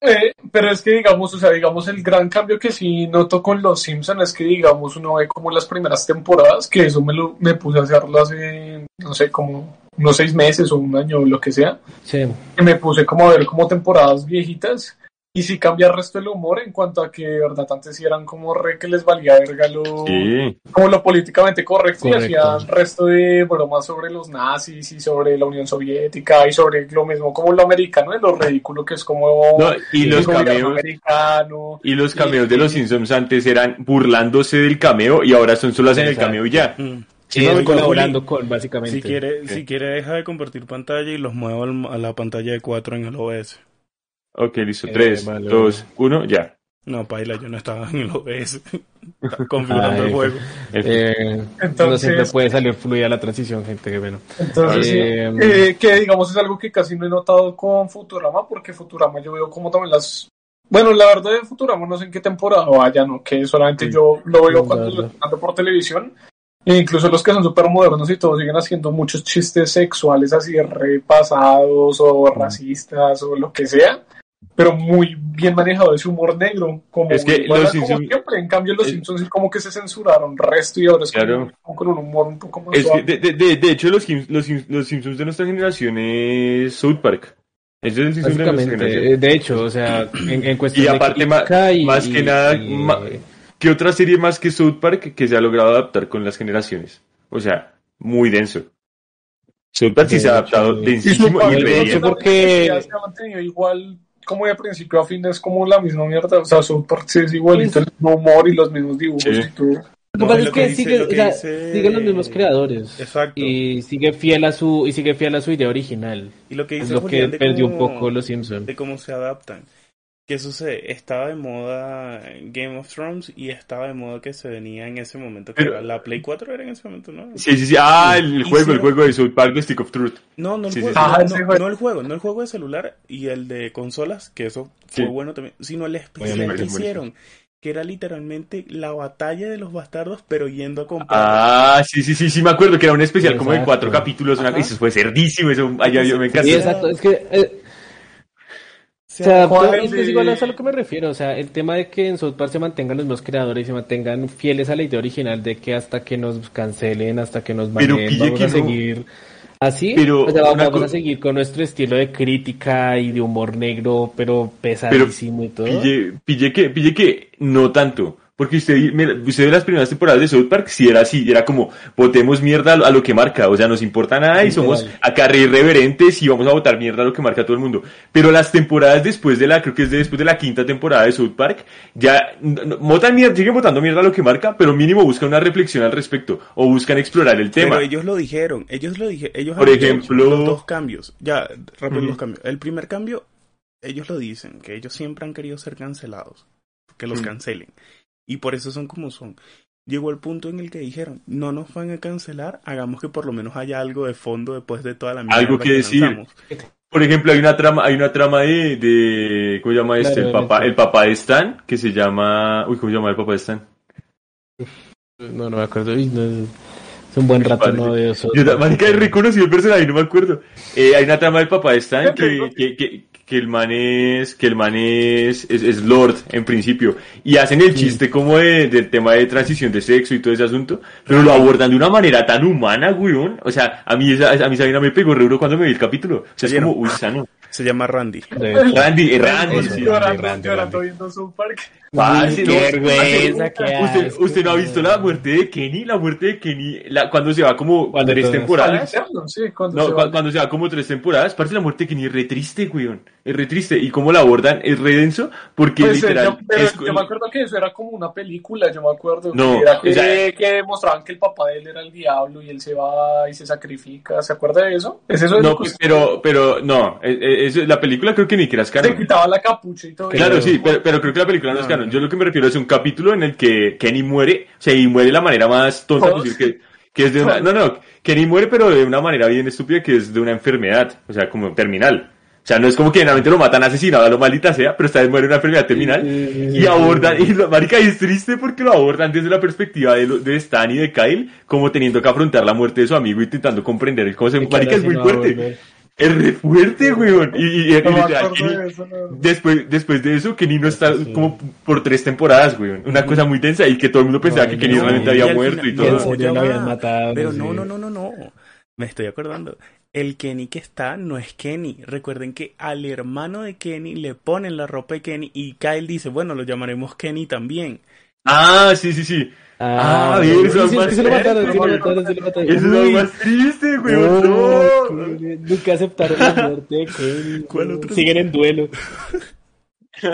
Eh, pero es que digamos, o sea, digamos, el gran cambio que sí noto con los Simpsons es que digamos, uno ve como las primeras temporadas, que eso me, lo, me puse a hacerlo hace, no sé, como unos seis meses o un año o lo que sea, Sí. que me puse como a ver como temporadas viejitas y sí cambia el resto del humor en cuanto a que de verdad antes sí eran como re que les valía verga lo, Sí. como lo políticamente correcto, Correcto. y hacían resto de bromas sobre los nazis y sobre la Unión Soviética y sobre lo mismo como lo americano, y lo ridículo que es como No, y el los cameos, americano. y los cameos de los Simpsons antes eran burlándose del cameo y ahora son solo hacen el cameo y ya. Mm. Sí, Sí, es no, colaborando con, básicamente. Si quiere, si quiere deja de compartir pantalla y los muevo al- a la pantalla de 4 en el OBS. Ok, listo. Eh, 3, vale, 2, 1, ya. No, paila, yo no estaba en el OBS. Estaba configurando Ay, el juego. Eh, no Entonces- siempre puede salir fluida la transición, gente, que bueno. Entonces, sí, Eh, eh, que digamos es algo que casi no he notado con Futurama, porque Futurama yo veo como también las... Bueno, la verdad de Futurama no sé en qué temporada vaya, ¿no? Que solamente yo lo veo No, cuando no, lo no. dando por televisión. E incluso los que son súper modernos y todos siguen haciendo muchos chistes sexuales así repasados o racistas o lo que sea. Pero muy bien manejado ese humor negro. Como Es que igual los como Simpsons- siempre. En cambio, los es- Simpsons como que se censuraron resto y ahora es como- Claro. como con un humor un poco más Es suave. de, de, de, de hecho, los, los, los Simpsons de nuestra generación es South Park. Ese es el Simpsons de nuestra Básicamente, generación. de hecho, o sea, en, en cuestión Y de aparte, ma- crítica y- más que y- nada, y- ma- ¿Qué otra serie más que South Park que se ha logrado adaptar con las generaciones? O sea, muy denso. South Park sí se ha adaptado sí. densísimo Y y porque- Ya se ha mantenido igual como de principio a fin es como la misma mierda. O sea, South Park sí es igualito el mismo humor y los mismos dibujos Sí. y todo. Lo No, es que dice- sigue, lo o que sea, dice- siguen los mismos creadores. Exacto. Y sigue fiel a su, y sigue fiel a su idea original. Y lo que Es dice lo que Julián perdió un poco los Simpsons. de cómo se adaptan. ¿Qué sucede? Estaba de moda Game of Thrones y estaba de moda que se venía en ese momento. Que Pero- era la Play 4 era en ese momento, ¿no? Sí, sí, sí. Ah, el juego, el juego de South Park de Stick of Truth. No, no el Sí, sí, juego, sí. no, Ah, no, el juego, no el juego de celular y el de consolas, que eso fue Sí. bueno también, sino el especial que buenísimo. hicieron, que era literalmente la batalla de los bastardos, pero yendo a comprar. Ah, sí, sí, sí, sí, me acuerdo que era un especial como de cuatro capítulos. Una... Eso fue cerdísimo, eso ay, yo, me encanta. Sí, exacto. Es que, eh, o sea, adaptó ¿cuál es, que de- es igual a eso a lo que me refiero. O sea, el tema de que en South Park se mantengan los mismos creadores y se mantengan fieles a la idea original de que hasta que nos cancelen, hasta que nos Pero baneen, vamos a no. seguir así. Pero o sea, vamos co- a seguir con nuestro estilo de crítica y de humor negro, pero pesadísimo y todo. Pille, pille que, pille que no tanto. Porque usted, mira, usted ve las primeras temporadas de South Park, si era así, era como, votemos mierda a lo, que marca, o sea, nos importa nada y somos acá re irreverentes y vamos a votar mierda a lo que marca todo el mundo. Pero las temporadas después de la, creo que es de después de la quinta temporada de South Park, ya, votan mierda, siguen votando mierda a lo que marca, pero mínimo buscan una reflexión al respecto, o buscan explorar el tema. Pero ellos lo dijeron, ellos lo dijeron, ellos Por han hecho ejemplo- los dos cambios, ya, rápido Ujú. los cambios. El primer cambio, ellos lo dicen, que ellos siempre han querido ser cancelados, que los cancelen. Y por eso son como son. Llegó el punto en el que dijeron, no nos van a cancelar, hagamos que por lo menos haya algo de fondo después de toda la mierda Algo que decir. lanzamos. Por ejemplo, hay una trama, hay una trama de, de ¿cómo se llama este? Claro, el papá, el papá de Stan, que se llama, uy, ¿cómo se llama el papá de Stan? No, no me acuerdo. Uy, no, es un buen rato no de eso. Yo, marica, reconocido el personaje, no me acuerdo. Eh, hay una trama del papá de Stan que, que, que, que el man es, que el man es, es, es Lord, en principio. Y hacen el chiste como de, del tema de transición de sexo y todo ese asunto, pero lo abordan de una manera tan humana, weón. O sea, a mí esa, a mí esa vaina me pegó re duro cuando me vi el capítulo. O sea, es como, uy, sano. Se llama Randy. Randy, Randy, Randy, sí. llorando, Randy, llorando Randy. No, qué vergüenza, qué ¿Usted, asco, usted no ha visto la muerte de Kenny? La muerte de Kenny, la, cuando se va como Cuando tres temporadas. sí, cuando No, se cu- va. cuando se va como tres temporadas, parece la muerte de Kenny es re triste, weón. Es re triste. Y cómo la abordan es re denso, porque Pues, eh, literal. yo, pero es- yo me acuerdo que eso era como una película, yo me acuerdo. No, que, era que, o sea- que mostraban que el papá de él era el diablo y él se va y se sacrifica. ¿Se acuerda de eso? ¿Es eso de no, pero, pero, no. eh, eh, eso- la película creo que ni que era se quitaba la capucha y todo Claro, eso? sí, pero, pero creo que la película no, es No, canon. Yo lo que me refiero es un capítulo en el que Kenny muere, o sea, y muere de la manera más tonta posible, que, que es de una, no, no, Kenny muere pero de una manera bien estúpida que es de una enfermedad, o sea, como terminal. O sea, no es como que generalmente lo matan asesinado a lo maldita sea, pero esta vez muere una enfermedad terminal. Y abordan, y lo, marica, y es triste porque lo abordan desde la perspectiva de, lo- de Stan y de Kyle, como teniendo que afrontar la muerte de su amigo, intentando comprender el concepto. Y Marica, es muy fuerte. Es re fuerte, weón. Y, y, y- y No Kenny- de eso, no. Después, después de eso, Kenny no está Sí. como por tres temporadas, güey. Una cosa muy tensa y que todo el mundo pensaba No, que Kenny no, realmente y había muerto final- y y todo. ya lo habían matado, Pero sí. no, no, no, no, no. Me estoy acordando. el Kenny que está no es Kenny. Recuerden que al hermano de Kenny le ponen la ropa de Kenny y Kyle dice, bueno, lo llamaremos Kenny también. Ah, sí, sí, sí. Ah, Ah, bien, eso sí, es lo mataron, triste, se lo güey. mataron, se lo mataron. Eso es lo más triste, güey. no, Nunca aceptaron la muerte Kenny. ¿Cuál otro? Siguen en duelo.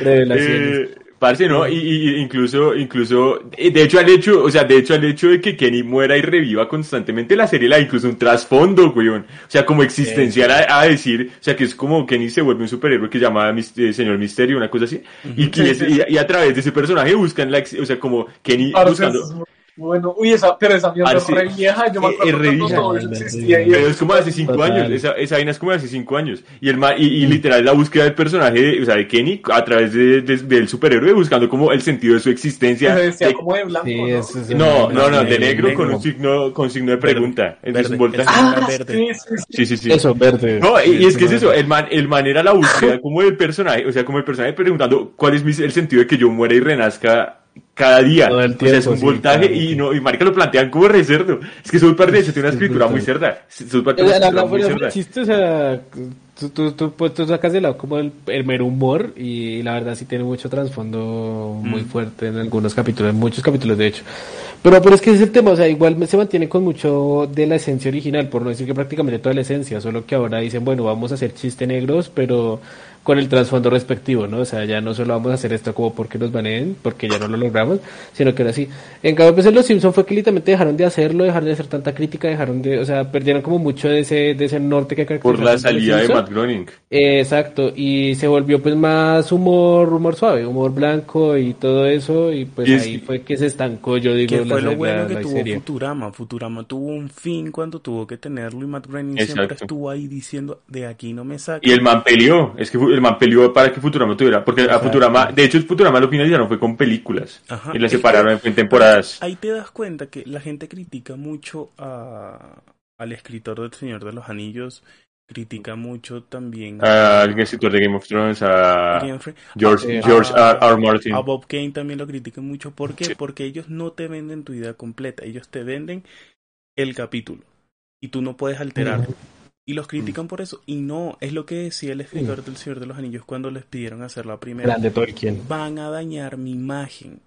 Revelaciones. Parce, no, y, y- incluso, incluso, eh, de hecho al hecho, o sea, de hecho al hecho de que Kenny muera y reviva constantemente la serie, la incluso un trasfondo, weón. O sea, como existencial a, a decir, o sea, que es como Kenny se vuelve un superhéroe que se llama eh, Señor Misterio, una cosa así, y, que es- y, y a través de ese personaje buscan la, o sea, como Kenny buscando, Bueno, uy, esa, pero esa mierda Ah, es re vieja. Yo me acuerdo eso es existía. Pero es como de hace cinco Total. años, esa, esa vaina es como de hace cinco años. Y el ma- y, y literal la búsqueda del personaje, de- o sea, de Kenny, a través de, de- del superhéroe, buscando como el sentido de su existencia. Se vestía de- como de blanco, Sí, ¿no? eso es no, no, no, de negro con un signo, con signo de pregunta. Verde, Es un verde, Ah, verde. sí, sí, sí. Sí, sí, sí. Eso, verde. No, y, y es que es eso, el man, el man era la búsqueda como del personaje, o sea, como el personaje preguntando cuál es mi- el sentido de que yo muera y renazca cada día. Todo el o sea, es tiempo, un sí, voltaje claro. y no, y marica lo plantean como re cerdo. Es que South Park de hecho tiene una escritura muy cerda. South Park tiene sea, una escritura muy cerda. chiste, o sea, tú, tú, tú, pues, tú sacas de lado como el, el mero humor y la verdad sí tiene mucho trasfondo muy Mm. fuerte en algunos capítulos, en muchos capítulos de hecho. Pero, pero es que ese es el tema, o sea, igual se mantiene con mucho de la esencia original, por no decir que prácticamente toda la esencia, solo que ahora dicen, bueno, vamos a hacer chistes negros, pero con el trasfondo respectivo, ¿no? O sea, ya no solo vamos a hacer esto como porque nos baneen, porque ya no lo logramos, sino que ahora sí. En cambio, pues en Los Simpsons fue que literalmente dejaron de hacerlo, dejaron de hacer tanta crítica, dejaron de, o sea, perdieron como mucho de ese, de ese norte que Por la salida de. Matt Groening. Eh, exacto, y se volvió pues más humor, humor suave, humor blanco y todo eso, y pues Y es- ahí fue que se estancó, yo digo, Que la, fue lo la- bueno que la tuvo serie. Futurama. Futurama tuvo un fin cuando tuvo que tenerlo y Matt Groening siempre Exacto. estuvo ahí diciendo de aquí no me saca. Y el man peleó, es que fu- el man peleó para que Futurama tuviera, porque a. Futurama, de hecho el Futurama lo finalizaron fue con películas. Ajá. Y la Es que- separaron en temporadas. Ahí te das cuenta que la gente critica mucho a, al escritor del Señor de los Anillos, critica mucho también Al escritor de Game of Thrones, a. George, a- George R. R. Martin. A Bob Kane también lo critican mucho. ¿Por qué? Porque ellos no te venden tu idea completa. Ellos te venden el capítulo. Y tú no puedes alterarlo. Y los critican por eso. Y no, es lo que decía el escritor del Señor de los Anillos cuando les pidieron hacer la primera. Grande Tolkien. Van a dañar mi imagen.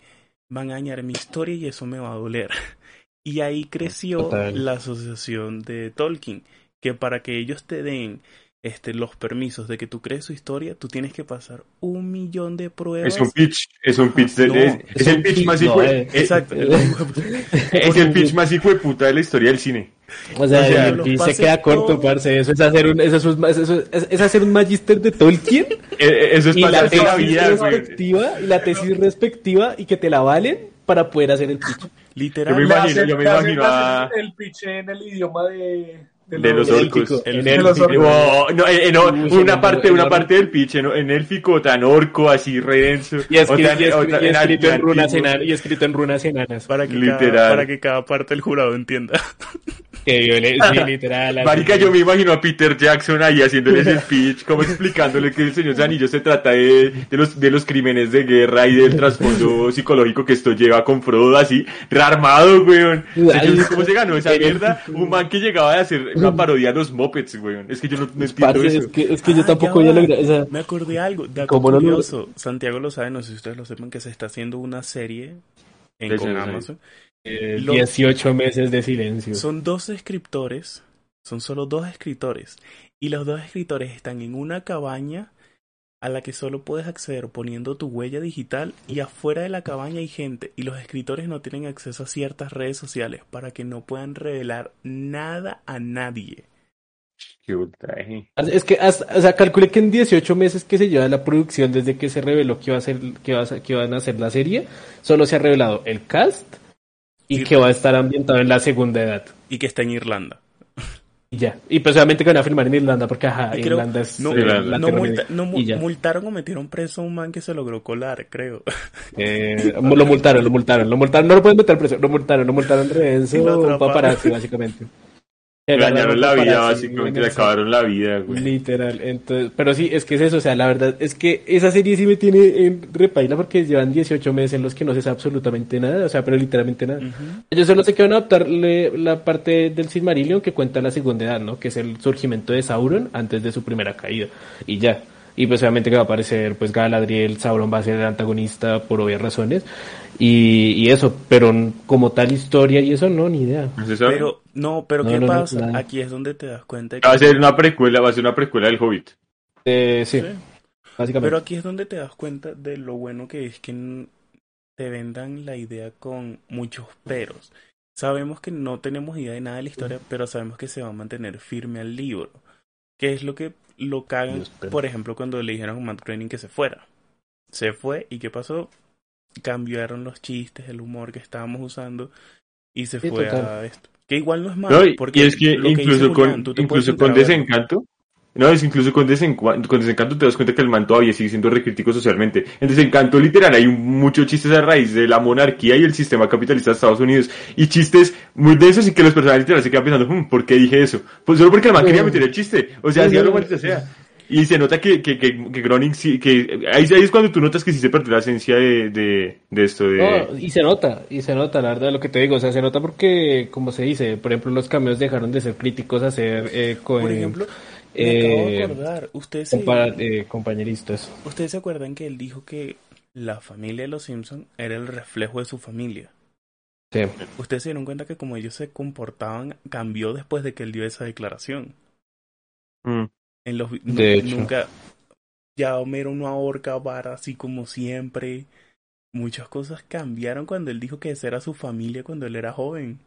Van a dañar mi historia y eso me va a doler. Y ahí creció Total. la asociación de Tolkien. Que para que ellos te den este, los permisos de que tú crees su historia, tú tienes que pasar un millón de pruebas. Es un pitch, es un pitch, de- No, es, es el pitch pitch, más no, hijo, eh. Exacto. es el pitch más hijo de puta de la historia del cine. O sea, O sea, el se queda corto, parce. Eso es hacer un, eso es, un- eso es, es hacer un magister de Tolkien Eh, eh, Eso es y la pasarse la tesis vida, güey. respectiva, y la tesis respectiva y que te la valen para poder hacer el pitch. Literal. Yo me imagino, hacen- yo me imagino a- El pitch en el idioma de... De los orcos. en una parte, una parte del pitch en, en élfico tan orco, así redenso. Y escrito, Otra- y escrito- otra- y escrito en runas enanas, y escrito en runas enanas. Para que, Literal. Cada, para que cada parte del jurado entienda. Que violencia, sí, literal. así. Marica, yo me imagino a Peter Jackson ahí haciéndole ese speech, como explicándole que el Señor de los Anillos se trata de, de los, de los crímenes de guerra y del trasfondo psicológico que esto lleva con Frodo, así, rearmado, weón. O sea, yo no sé ¿Cómo se ganó esa mierda? Un man que llegaba a hacer una parodia a los Muppets, weón. Es que yo no, no entiendo Parce, eso. es que, es que yo Ah, tampoco ya ya va. logré, o sea, Me acordé de algo. Dato ¿Cómo no lo- curioso. Santiago lo sabe, no sé si ustedes lo sepan, que se está haciendo una serie en, con sí. Eh, Lo- 18 meses de silencio. Son dos escritores, son solo dos escritores, y los dos escritores están en una cabaña a la que solo puedes acceder poniendo tu huella digital y afuera de la cabaña hay gente y los escritores no tienen acceso a ciertas redes sociales para que no puedan revelar nada a nadie. Qué ultraje. Es que, hasta- o sea, calculé que en 18 meses que se lleva la producción desde que se reveló que iba a ser, que iba a, ser- que iban a hacer la serie, solo se ha revelado el cast y Y- que va a estar ambientado en la segunda edad. Y que está en Irlanda. Y ya. Y pues obviamente que van a filmar en Irlanda, porque ajá, creo- Irlanda es no, eh, Irlanda. la no, tierra multa- no mu- Y ya. multaron o metieron preso a un man que se logró colar, creo. Eh, lo multaron, lo multaron, lo multaron, no lo pueden meter preso, lo multaron, lo multaron Y lo redenso, un paparazzi básicamente. Dañaron la vida, básicamente, en le acabaron la vida, güey. Literal, entonces, pero sí, es que es eso, o sea, la verdad es que esa serie sí me tiene en repaila porque llevan 18 meses en los que no se sabe absolutamente nada, o sea, pero literalmente nada. Yo solo sé que van a adaptarle la parte del Silmarillion que cuenta la segunda edad, ¿no? Que es el surgimiento de Sauron antes de su primera caída, y ya. Y pues obviamente que va a aparecer pues Galadriel, Sauron va a ser el antagonista por obvias razones, y, y eso, pero como tal historia y eso no, ni idea. Pero, no, pero No, ¿qué no, no, pasa? Aquí es donde te das cuenta de que... Va a ser una precuela, va a ser una precuela del Hobbit. Eh, sí, Sí. básicamente. Pero aquí es donde te das cuenta de lo bueno que es que te vendan la idea con muchos peros. Sabemos que no tenemos idea de nada de la historia, pero sabemos que se va a mantener firme al libro. Que es lo que lo cagan, por ejemplo, cuando le dijeron a Matt Groening que se fuera. Se fue y ¿qué pasó? Cambiaron los chistes, el humor que estábamos usando y se Sí, fue total. a esto. Que igual no es malo, No, porque y es que lo incluso dice con, Julián, tú te puedes incluso con desencanto, no, es incluso con desencanto, con desencanto te das cuenta que el man todavía sigue siendo recrítico socialmente. En desencanto literal hay un- muchos chistes a raíz de la monarquía y el sistema capitalista de Estados Unidos. Y chistes muy densos y que los personajes literal se quedan pensando, "Hmm, ¿por qué dije eso? Pues solo porque el man quería meter el chiste. O sea, hacía lo maldita sea. Y se nota que, que, que, que Groening sí, que ahí, ahí es cuando tú notas que sí se perdió la esencia de, de, de esto, de... No, y se nota, y se nota, la verdad, lo que te digo, o sea, se nota porque, como se dice, por ejemplo, los cambios dejaron de ser críticos a ser eh, co- Por ejemplo, me acabo de eh, acordar, ustedes se- eh, compañeristas. ¿Ustedes se acuerdan que él dijo que la familia de los Simpson era el reflejo de su familia? Sí. Ustedes se dieron cuenta que como ellos se comportaban, cambió después de que él dio esa declaración. Mm. En los De nunca ya Homero no ahorca a Bart así como siempre. Muchas cosas cambiaron cuando él dijo que esa era su familia cuando él era joven.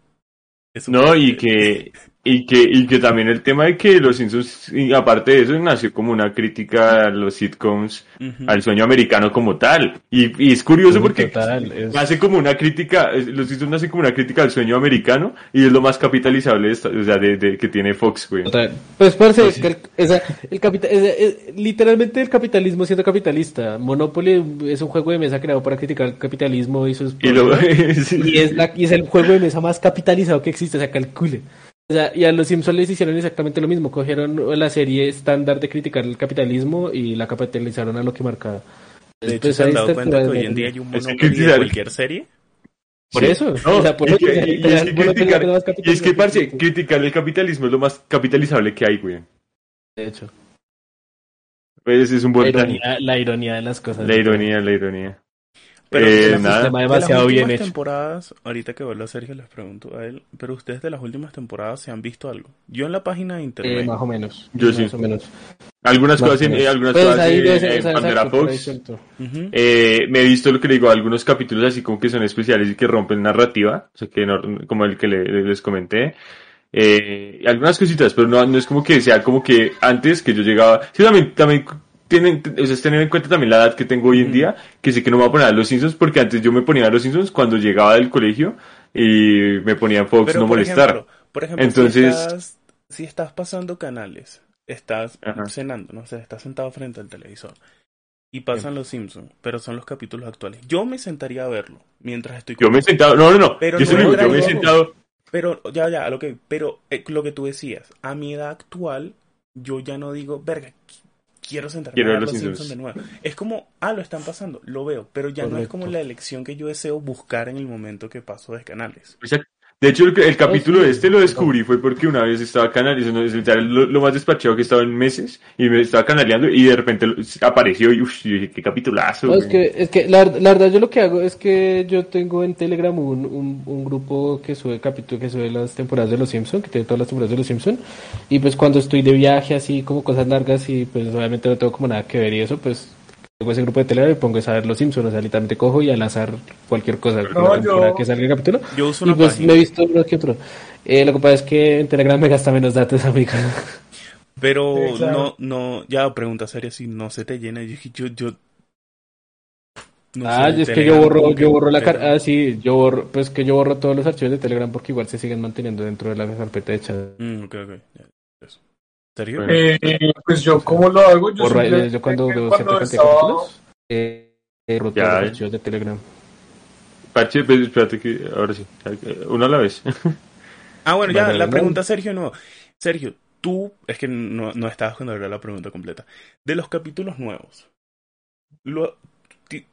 Eso No, y que, y que, y que también el tema de que los Simpsons, y aparte de eso, nació como una crítica a los sitcoms, al sueño americano como tal. Y, y es curioso Uy, porque total, es- nace como una crítica, los Simpsons nace como una crítica al sueño americano y es lo más capitalizable de esta- o sea, de, de- que tiene Fox, güey. Total. Pues parce, Pues es que el, el capita- es- es- literalmente el capitalismo siendo capitalista. Monopoly es un juego de mesa creado para criticar el capitalismo y sus Y, lo- problemas. sí. y es la, y es el juego de mesa más capitalizado que existe, o sea, calcule. O sea, y a los Simpsons les hicieron exactamente lo mismo, cogieron la serie estándar de criticar el capitalismo y la capitalizaron a lo que marcaba. De hecho, Pues ¿se han dado cuenta que hoy en día hay un monopolio de cualquier serie? Por Sí. eso, No, o sea, por y, es que parce, criticar el capitalismo es lo más capitalizable que hay, güey. De hecho, Pues es un la buen ironía, la ironía de las cosas. La ironía, la ironía. Pero Eh, de nada. sistema De demasiado las bien últimas hecho. temporadas, ahorita que vuelvo a Sergio les pregunto a él, pero ustedes de las últimas temporadas se han visto algo. Yo en la página de internet, Eh, más o menos. Yo más sí. o menos. Algunas Más cosas, en, eh, algunas Pues cosas de- por ahí Fox. Ujú. Eh, me he visto lo que le digo, algunos capítulos así como que son especiales y que rompen narrativa, o sea, que no- como el que le- les comenté. Eh, algunas cositas, pero no, no es como que sea como que antes que yo llegaba. Sí, también, también tienen, o sea, es tener en cuenta también la edad que tengo hoy en día, que sé que no me voy a poner a los Simpsons, porque antes yo me ponía a los Simpsons cuando llegaba del colegio y me ponía en Fox Pero, no por molestar. ejemplo, por ejemplo, Entonces- si, estás, si estás pasando canales, estás Ajá. cenando, no sé, estás sentado frente al televisor y pasan los Simpsons, pero son los capítulos actuales. Yo me sentaría a verlo mientras estoy Yo me he sentado, no, no, no, Pero yo, no entra yo me he en- sentado, Pero, ya, ya, lo que, pero eh, lo que tú decías, a mi edad actual, yo ya no digo, verga, quiero sentarme Quiero a ver los los Simpsons". Simpsons de nuevo. Es como, ah, lo están pasando, lo veo, pero ya no es como la elección que yo deseo buscar en el momento que paso de canales. Exacto. De hecho, el, el capítulo sí. este lo descubrí fue porque una vez estaba canalizando, lo, lo más despachado que he estado en meses, y me estaba canaleando y de repente apareció y uff, dije, qué capitulazo. No, es güey". que, es que la, la verdad yo lo que hago es que yo tengo en Telegram un, un, un grupo que sube capítulo, que sube las temporadas de los Simpsons, que tiene todas las temporadas de los Simpsons, y pues cuando estoy de viaje así como cosas largas y pues obviamente no tengo como nada que ver y eso, pues tengo ese grupo de Telegram y pongo a ver los Simpsons, o sea, literalmente cojo y al azar cualquier cosa No, yo- que salga el capítulo. Yo uso Y una pues página, me he visto uno que otro. Eh, lo que pasa es que en Telegram me gasta menos datos, amiga. pero Sí, claro. no, no, ya pregunta seria, si no se te llena, yo, yo, yo no ah, sé, es que yo borro, yo borro la car pero- ah, sí, yo borro, pues que yo borro todos los archivos de Telegram porque igual se siguen manteniendo dentro de la carpeta de chat. Mm, ok, ok, ya, eso. ¿Serio? Eh, pues yo, ¿cómo lo hago? Yo, Borro, eh, yo cuando veo cuando estaba- capítulos, eh, eh, Ya, los eh. archivos de Telegram. Parche, pues, espérate que ahora sí, uno a la vez. Ah, bueno, ya, la pregunta Sergio no. Sergio, tú, es que no, no estabas cuando era la pregunta completa. De los capítulos nuevos, lo, ti-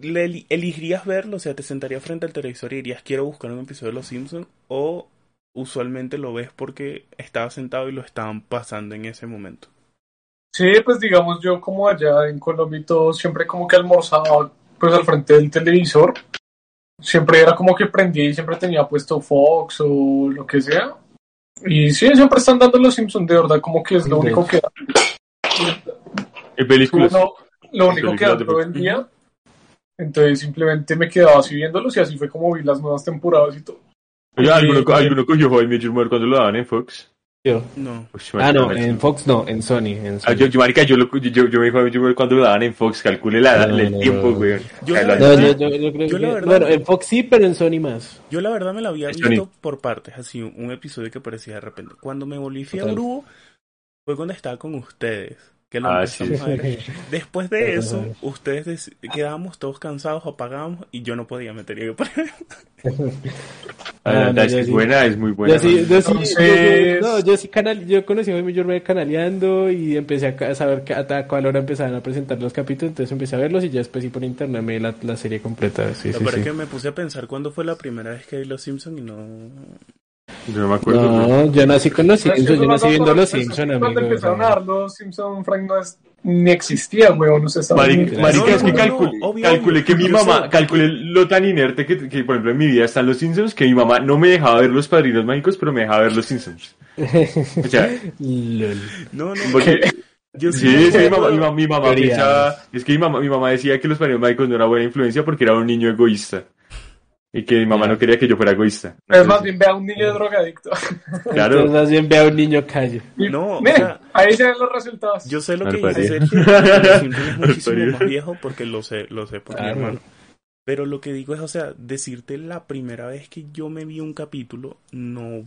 le eli- ¿elegirías verlo? O sea, te sentarías frente al televisor y dirías, quiero buscar un episodio de Los Simpsons? ¿O usualmente lo ves porque estabas sentado y lo estaban pasando en ese momento? Sí, pues digamos yo como allá en Colombia y todo, siempre como que almorzaba pues al frente del televisor. Siempre era como que prendía y siempre tenía puesto Fox o lo que sea. Y sí, siempre están dando los Simpsons, de verdad, como que es lo único que En películas. Uno- lo único que de todo el día. Entonces simplemente me quedaba así viéndolos y así fue como vi las nuevas temporadas y todo. Oye, ¿alguno, Sí. alguno cogió How I Met Your Mother cuando lo daban en Fox? Yo. No. Uy, Ah, no, en Fox no, en Sony. En Ah, Sony. yo, yo, marica, yo, lo, yo, yo me dijo Mother cuando lo daban en Fox, calcule la, No, el no, tiempo, no. güey. Yo Ah, la verdad- yo, yo- yo creo yo la que- verdad- Bueno, en Fox sí, pero en Sony más. Yo la verdad me la había visto por partes, así un, episodio que parecía de repente. Cuando me volví fiebre fue cuando estaba con ustedes. Que lo Ah, sí. Después de eso, ustedes quedábamos todos cansados, apagábamos y yo no podía, me tenía que. Ah, Ah, no, es sí. buena, es muy buena. Yo sí, yo sí, Entonces- yo- yo- no, yo sí canal, yo conocí a Jaime Jorge canaleando y empecé a, saber que a cuál hora empezaban a presentar los capítulos, entonces empecé a verlos y ya después sí por internet me la, la serie completa. Sí, Lo sí, es que me puse a pensar cuándo fue la primera vez que vi Los Simpsons y no... Yo no me acuerdo. No, yo nací con los Simpsons, yo no nací viendo los Simpsons, Cuando empezaron a dar los Simpsons, Frank no es, ni existía, weón, no se estaba Marica, marica, no, es que no, calculé, no, obvio, calculé que mi mamá, sé. calculé lo tan inerte que, que, por ejemplo, en mi vida están los Simpsons, que mi mamá no me dejaba ver los Padrinos Mágicos, pero me dejaba ver los Simpsons. O sea. No, no, porque... yo sí, es que mi mamá, mi mamá, mi mamá pensaba, es que mi mamá, mi mamá decía que los Padrinos Mágicos no era buena influencia porque era un niño egoísta. Y que mi mamá no quería que yo fuera egoísta. Es más bien ve a un niño drogadicto. Claro. Entonces más bien ve a un niño calle. Y, No, o miren, sea, ahí se ven los resultados. Yo sé lo que dice. Sergio, es muchísimo más viejo porque lo sé, lo sé por mi hermano. Pero lo que digo es, o sea, decirte la primera vez que yo me vi un capítulo, no...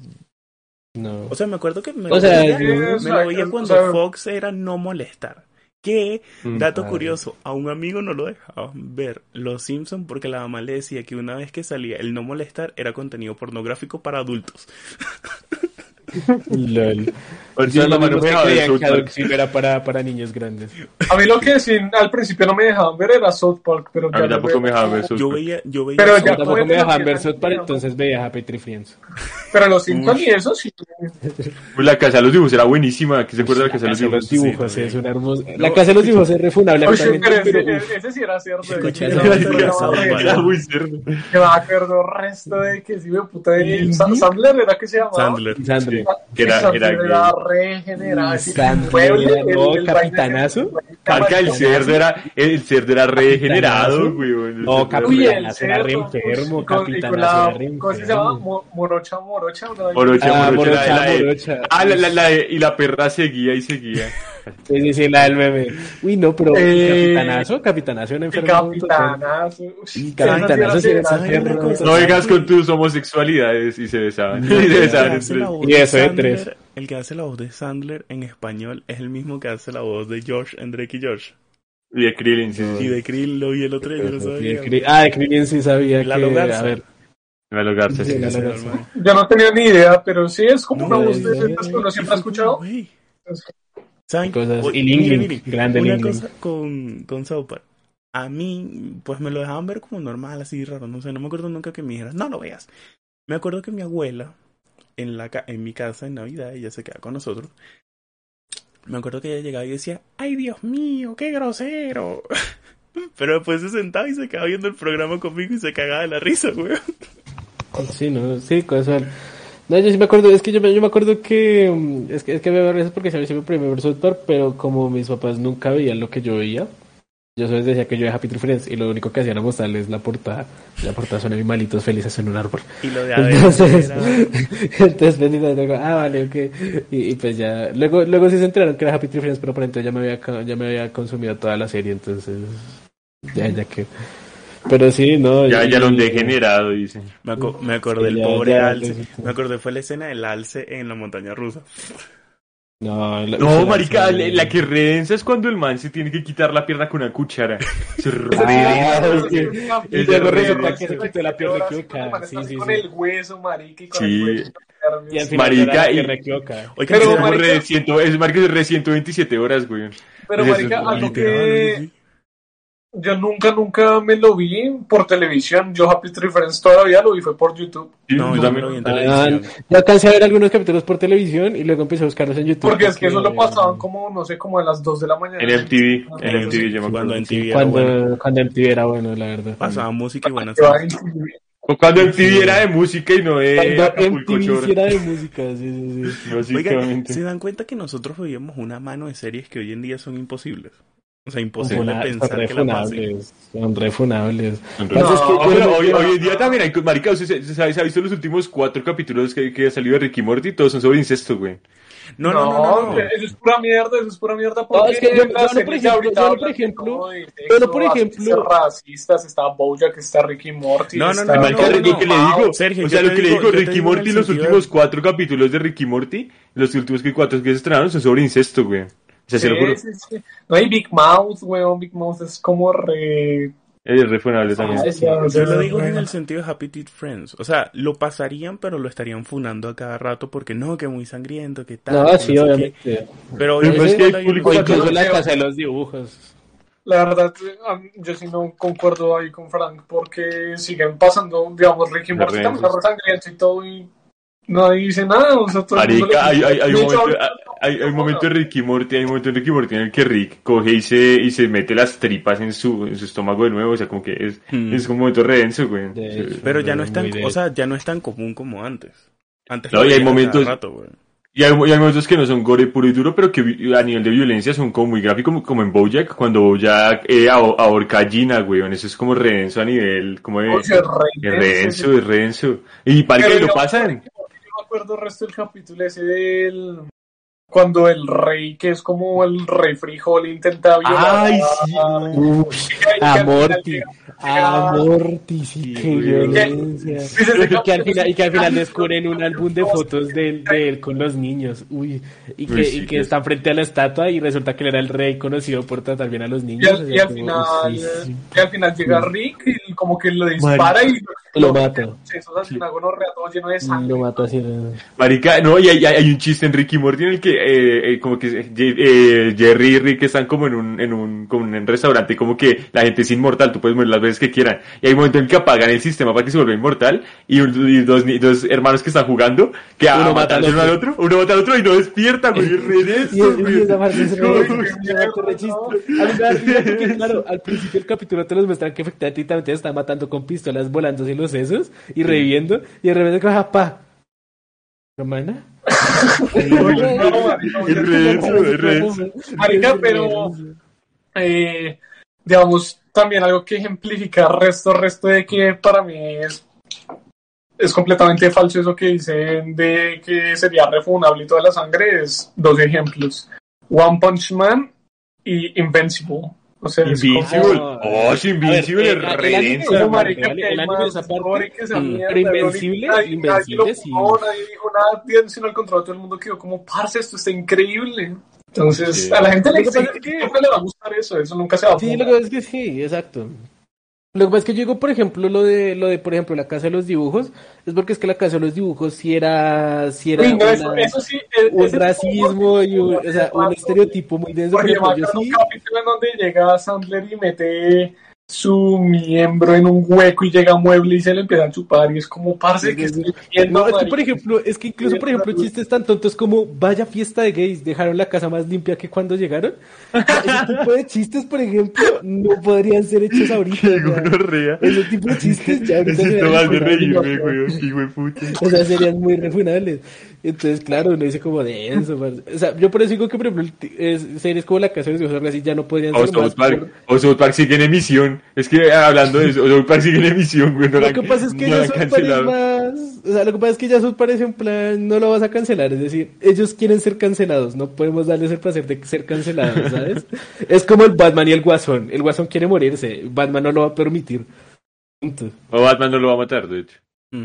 No. O sea, me acuerdo que me, O lo, sea, veía, yo- me lo veía o cuando sea- Fox era no molestar. Que, Mm. dato curioso, a un amigo no lo dejaban ver Los Simpsons porque la mamá le decía que una vez que salía el no molestar era contenido pornográfico para adultos. Lol. Por eso la no creían South que Park. Adult Swim era para, para niños grandes. A mí lo que sí, al principio no me dejaban ver era South Park, pero A ya mí lo tampoco me dejaban ver South Yo Park. veía, yo veía Pero South ya Yo tampoco me dejaban ver South Park, entonces veía Happy Tree Friends. Pero los Simpsons y eso sí. Pues la casa de los dibujos era buenísima. ¿Qué se acuerda de la casa de los dibujos? los dibujos Sí, es una hermosa. La casa de los dibujos es refunable Oye, pero ese, sí era cierto. Yo de de-. Era muy cerdo. que me acuerdo resto de que sí me puta de Sandler era que se llamaba. Sandler. Sandler. Que era- Sandler era era gay. regenerado. no, capitanazo. Marca, el cerdo era, el cerdo era regenerado, Capitanazo. güey. No, era Capitanazo el era cerdo, re enfermo, Capitanazo era re ¿Cómo se llama? enfermo. Mo- Morocha, morocha. Morocha, morocha. Ah, la, la, la y la perra seguía y seguía. Sí, sí, sí, la del meme. Uy, no, pero Eh, Capitanazo, Capitanazo era enfermo. capitanazo. Capitanazo sí era ¿Saben una enfermo. cosa? No vengas con tus homosexualidades y se besaban. Y se besaban la Y eso de tres. El que hace la voz de Sandler en español es el mismo que hace la voz de George en Drake y George. Y de Krillin, sí, sí. Y de Krill lo vi el otro día, yo sabía. Ah, de Krillin sí sabía Lalo que... A ver, Garza, sí, Sí. Yo no tenía ni idea, pero sí es como No, una voz de no, siempre ha escuchado. ¿Saben? Cosas- y Ling miren, Ling, miren, grande Una Ling. cosa con, con South Park. A mí, pues me lo dejaban ver como normal, así raro, no sé, no me acuerdo nunca que me dijeras, no lo veas. Me acuerdo que mi abuela, en, la, ca- en mi casa en Navidad, ella se queda con nosotros. Me acuerdo que ella llegaba y decía, ay Dios mío, qué grosero. Pero después se sentaba y se quedaba viendo el programa conmigo y se cagaba de la risa, güey. Sí, no, sí, casual. No, yo sí me acuerdo, es que yo me, yo me acuerdo que, mm, es que, es que me risa porque se me primer ver South Park, pero como mis papás nunca veían lo que yo veía, yo solo les decía que yo era Happy Tree Friends y lo único que hacían era mostrarles la portada, la portada son animalitos felices en un árbol. Y lo de Entonces, era... entonces y luego, ah, vale, ok. Y, y pues ya, luego, luego sí se enteraron que era Happy Tree Friends, pero por entonces ya me había, ya me había consumido toda la serie, entonces, ya, ya que, pero sí, no. Ya, y- ya lo han degenerado, dice. Me, aco- me acordé del pobre ya, alce. sí. Me acordé fue la escena del alce en la montaña rusa. No, la- No, marica, la, la que redensa es cuando el man se tiene que quitar la pierna con una cuchara. Se Ah, redensa, es que- güey. y Es luego de resulta re- que se quitó la pierna equivocada. Sí, sí, con sí. el hueso, marica, y con Sí. el hueso. Y al final Marica, y-. Oigan, Pero, ¿se dan- Como marica- re ciento- es marica re 127 horas, güey. Pero, marica, algo literal, que sí. Yo nunca, nunca me lo vi por televisión. Yo Happy Tree Friends todavía lo vi, fue por YouTube. Sí, No, yo también. lo vi en Ah, televisión. yo alcancé a ver algunos capítulos por televisión y luego empecé a buscarlos en YouTube. Porque es que eso lo pasaban como, no sé, como a las 2 de la mañana. En MTV, Ah, en MTV, yo me Cuando acuerdo. en TV era cuando, bueno. cuando MTV era bueno, la verdad. Pasaba música y buenas. O cuando MTV era de música y no de Cuando MTV sí era de música, sí, sí, sí. Oigan. ¿se dan cuenta que nosotros veíamos una mano de series que hoy en día son imposibles? O sea, imposible Son funa- pensar son que la pasen. refunables, son refunables. En Pasa es que No, pero no hoy, hoy en día también hay, marica, ¿usted se, se- se ha visto los últimos cuatro capítulos que, que ha salido de Ricky Morty? Todos son sobre incesto, güey. No, no, no, no. no. Eso es pura mierda, eso es pura mierda. No, Porque es que yo- no, por ejemplo, yo no, por ejemplo, no, sexo, por ejemplo- racistas, está Bojack, está Ricky Morty. No, no, está no, no, lo no. que le digo, Sergio, o sea, lo que le digo- Ricky Morty, los últimos cuatro capítulos de Ricky Morty, los últimos que cuatro que se estrenaron son sobre incesto, güey. O sea, se lo juro. Sí, sí, sí. No hay Big Mouth, weón. Big Mouth es como re. Es refunable también. Ay, ya, Yo lo digo en el sentido de Happy Teeth Friends. O sea, lo pasarían, pero lo estarían funando a cada rato porque no, que muy sangriento, que tal. No, que sí, obviamente. Pero Pero obviamente es que hay público incluso la casa de los dibujos. La verdad, yo sí no concuerdo ahí con Frank porque siguen pasando, digamos, Ricky Morty también es sangriento y todo y nadie dice nada. O sea, todo el mundo Marica, hay, le- hay, hay, un momento, hay, hay un momento de Ricky Morty, hay un momento de Ricky Morty en el que Rick coge y se, y se mete las tripas en su, en su estómago de nuevo, o sea, como que es, Hmm. es un momento redenso, güey. Hecho. Pero ya no es tan, o sea, ya no es tan común como antes. Antes No, y hay momentos- rato, güey. Y hay, y hay momentos que no son gore puro y duro, pero que a nivel de violencia son como muy gráficos, como, como en Bojack, cuando Bojack eh, ahor- ahorca a Gina, güey, eso es como redenso a nivel, como de... o sea, Es redenso, es redenso. Y para que lo pasan. Yo me acuerdo el resto del capítulo ese del. Cuando el rey, que es como el rey frijol, intenta violar. Ay, sí. Ush, y que al a final Morty, llega- a Morty, sí, qué violencia. Y que, al final, y que al final descubren un álbum de fotos de, él- de él con los niños. Uy, y que, y que están frente a la estatua y resulta que él era el rey conocido por tratar bien a los Y niños. al, y al como, final, uy, sí, sí. y al final llega Rick y como que lo dispara y Lo mata. Eso es una gonorrea todo lleno de sangre. Lo mata así. ¿no? Marica, no, y hay, hay- un chiste en Ricky Morty en el que, eh, eh, como que eh, Jerry y Rick están como en un, en un, como en un restaurante, como que la gente es inmortal, tú puedes morir las veces que quieran. Y hay un momento en el que apagan el sistema para que se vuelva inmortal, y, un- y dos, ni- dos hermanos que están jugando, que a Uno mata matar al uno al otro, uno mata al otro y no despierta, güey, Y, y esa parte es re-. A claro, al principio del capítulo te los muestran que efectivamente matando con pistolas volándose los sesos y reviviendo, y de repente coja pa. Es re eso. Marica, pero eh, digamos también algo que ejemplifica resto, resto de que para mí es es completamente falso eso que dicen de que sería refunable y toda la sangre es dos ejemplos One Punch Man y Invincible o sea, Invincible. como- Oh, Invincible es ver, el- anime es Pero, una marica. marica, vale, que hay el anime más esa parte. gore que esa mierda, Pero nadie- Invencible, Invencible, sí. nadie dijo nada, sino al contrario, todo el mundo quedó como, parce, esto está increíble. Entonces, Sí. a la gente le, le va a gustar eso, eso nunca se va a Sí, lo que es que sí, exacto. Lo que pasa es que yo digo, por ejemplo, lo de, lo de, por ejemplo, la casa de los dibujos, es porque es que la casa de los dibujos sí era, sí era Uy, no, una- eso, eso sí, eh, un racismo y un, o sea, un estereotipo muy denso. Yo sí, un capítulo en donde llega Sandler y mete su miembro en un hueco y llega a mueble y se le empieza a chupar y es como, parce, que estoy viendo, No, es que por ejemplo, es que incluso por ejemplo chistes tan tontos como vaya fiesta de gays, dejaron la casa más limpia que cuando llegaron. Ese tipo de chistes, por ejemplo, no podrían ser hechos ahorita. Gonorrea. ese tipo de chistes ya ahorita serían puta. O sea, serían muy refunables. Entonces, claro, uno dice como de eso. O sea, yo por eso digo que, por ejemplo, es- series como La Casa de los así ya no podrían O ser. South Park, por- o South Park sigue en emisión. Es que ah, hablando de eso, South Park sigue en emisión, güey. No Lo la- que pasa es que no ya South Park es más. O sea, lo que pasa es que ya South Park es en plan, no lo vas a cancelar. Es decir, ellos quieren ser cancelados. No podemos darles el placer de ser cancelados, ¿sabes? es como el Batman y el Guasón. El Guasón quiere morirse. Batman no lo va a permitir. Punto. O Batman no lo va a matar, de hecho.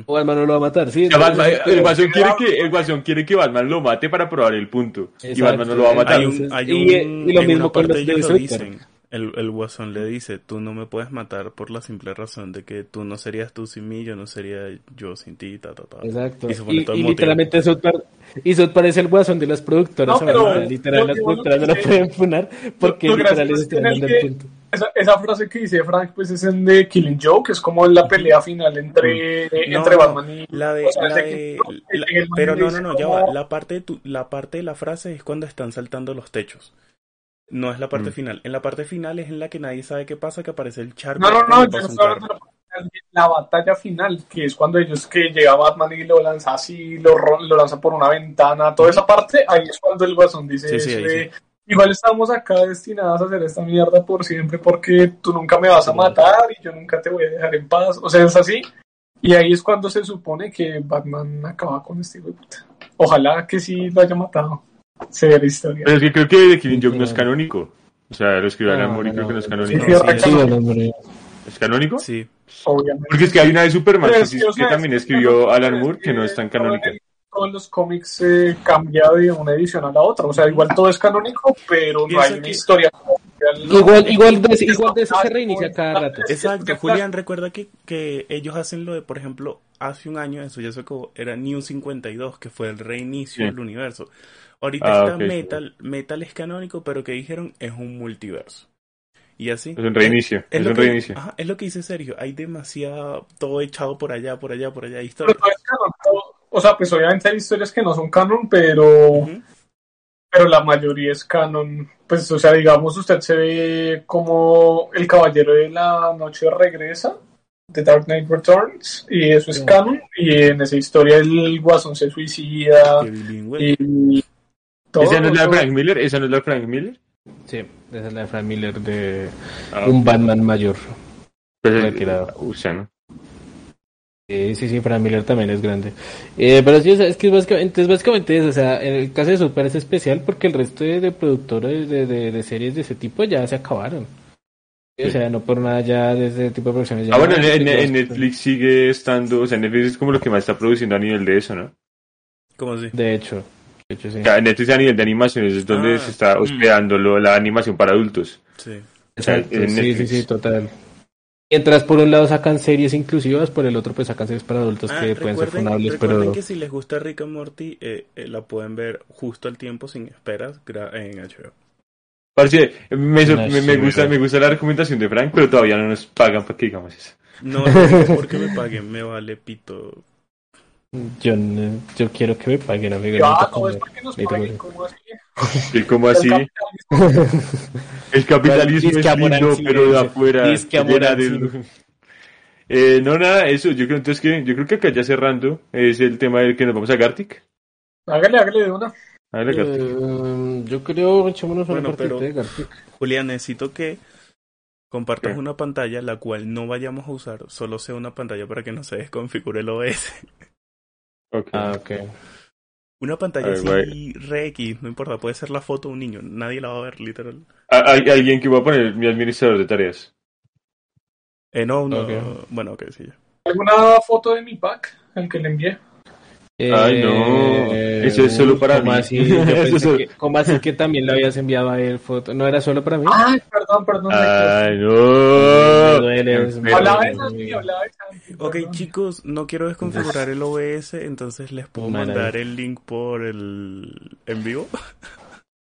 O Batman no lo va a matar, sí. Batman- el, guasón quiere que, el guasón quiere que Batman lo mate para probar el punto. Y Exacto. Batman no lo va a matar. Hay un, hay y- un- y lo en mismo con parte los de ellos lo dicen. El, el guasón le dice, tú no me puedes matar por la simple razón de que tú no serías tú sin mí, yo no sería yo sin ti, ta, ta, ta. Exacto. Y Y, y literalmente South Park, y South Park es el guasón de las productoras. No, pero literal, las productoras no lo pueden funar porque literal les están dando el punto. Esa, esa frase que dice Frank, pues es en The Killing Joke, es como en la pelea final entre, No, entre no, Batman y. la de, o sea, la ese de- que- la- el man pero no, no, no, ya como- va. La parte de tu, la parte de la frase es cuando están saltando los techos. No es la parte Mm. final. En la parte final es en la que nadie sabe qué pasa, que aparece el charco. No, no, no, yo no la, la batalla final, que es cuando ellos que llega Batman y lo lanza así, lo, lo lanza por una ventana, toda esa parte, ahí es cuando el guasón dice Sí, sí, ahí de, igual estamos acá destinados a hacer esta mierda por siempre porque tú nunca me vas a matar y yo nunca te voy a dejar en paz, o sea, es así, y ahí es cuando se supone que Batman acaba con este hijo puta. Ojalá que sí lo haya matado. Severa historia. Pero es que creo que The Killing Joke no es canónico. O sea, lo escribió Alan Moore y creo que no es canónico. sí, sí, Sí. ¿Es canónico? Sí. obviamente. Porque es que hay una de Superman que, es que, o que sea, también es escribió Alan Moore, que no es tan canónica. Todos los cómics eh, cambia de una edición a la otra. O sea, igual todo es canónico, pero no hay una que- historia. Igual, igual, de, igual de eso se reinicia cada rato. Exacto, Julián, recuerda que, que ellos hacen lo de, por ejemplo, hace un año, eso ya se acabó, era New 52, que fue el reinicio Sí. del universo. Ahorita Ah, está sí. Metal, Metal es canónico, pero que dijeron es un multiverso. Y así. Es un reinicio. Es, lo un que, reinicio. ajá, es lo que dice Sergio, hay demasiado, todo echado por allá, por allá, por allá, Pero historia. no es canon. O sea, pues obviamente hay historias que no son canon, pero, pero la mayoría es canon. Pues, o sea, digamos, usted se ve como el caballero de la noche regresa. The Dark Knight Returns, y eso es canon, y en esa historia el guasón se suicida, y todo. ¿Esa no es la de. Frank Miller? ¿Esa no es la de Frank Miller? Sí, esa es la de Frank Miller de Ah, un Batman mayor. pues es- retirado. o sea, ¿no? Sí, sí, sí, Frank Miller también es grande. Eh, pero sí, o sea, es que es básicamente, es básicamente eso. O sea, en el caso de Super es especial porque el resto de, de productores de, de, de series de ese tipo ya se acabaron. O sea, no por nada ya de ese tipo de producciones. ya Ah, bueno, no, en, en- ya- en Netflix sigue estando, o sea, Netflix es como lo que más está produciendo a nivel de eso, ¿no? ¿Cómo así? De hecho, de hecho sí. O sea, Netflix a nivel de animaciones es donde Ah, se está mm. hospedando lo- la animación para adultos. Sí. Exacto, en sí, sí, sí, total. Mientras por un lado sacan series inclusivas, por el otro pues sacan series para adultos Ah, que pueden ser funables, recuerden pero... que si les gusta Rick and Morty, eh, eh, la pueden ver justo al tiempo, sin esperas, en HBO. Parce, me, sor- No, me, sí, me gusta, me gusta la recomendación de Frank, pero todavía no nos pagan para que digamos eso. No, no digo porque me paguen, me vale pito. Yo, no- yo quiero que me paguen, amigo. Ya, no es para que nos paguen. ¿cómo así? Y como El así, capitalismo. el capitalismo es lindo, pero de afuera. De- Eh, no, nada, eso, yo creo entonces que, yo creo que acá ya cerrando, es el tema del que nos vamos a Gartic. Hágale, hágale de una. Hágale, Gartic. Eh, yo creo, echémonos una Bueno, pero- de Gartic. Julián, necesito que compartas ¿Qué? una pantalla la cual no vayamos a usar, solo sea una pantalla para que no se desconfigure el OS. Ok. Ah, ok. Una pantalla ver, así, re X, no importa, puede ser la foto de un niño, nadie la va a ver, literal. Hay alguien que va a poner mi administrador de tareas. Eh, no, no, Ok. bueno, ok, sí, ya. ¿Alguna foto de mi pack? El que le envié. Ay, no. Eso es solo para ¿cómo mí. Así, yo Eso pensé es solo- que, ¿Cómo así que también le habías enviado a él foto? ¿No era solo para mí? Ay, perdón, perdón. me Ay, Me no. duele, me Hablaba de Santi, hablaba de Santi. Ok, perdón. chicos, no quiero desconfigurar el OBS, entonces les puedo Maravilla. mandar el link por el en vivo.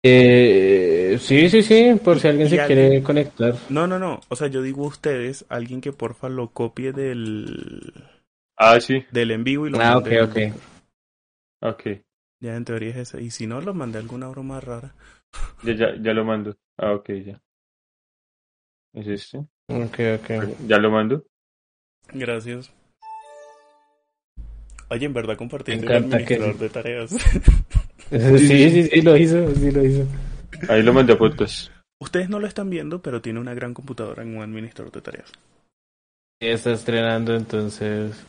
Eh, sí, sí, sí, por si alguien se alguien- quiere conectar. No, no, no, o sea, yo digo a ustedes, alguien que porfa lo copie del, Ah, sí. del en vivo y lo Ah, ok, ok. Ok. Ya en teoría es esa. Y si no, lo mandé alguna broma rara. Ya, ya, ya lo mando. Ah, ok, ya. ¿Es este? Ok, ok. Ya lo mando. Gracias. Oye, en verdad compartí Me el encanta que- administrador de tareas. Sí, sí, sí, lo hizo, sí lo hizo. Ahí lo mandé a fotos. Ustedes no lo están viendo, pero tiene una gran computadora en un administrador de tareas. Está estrenando, entonces...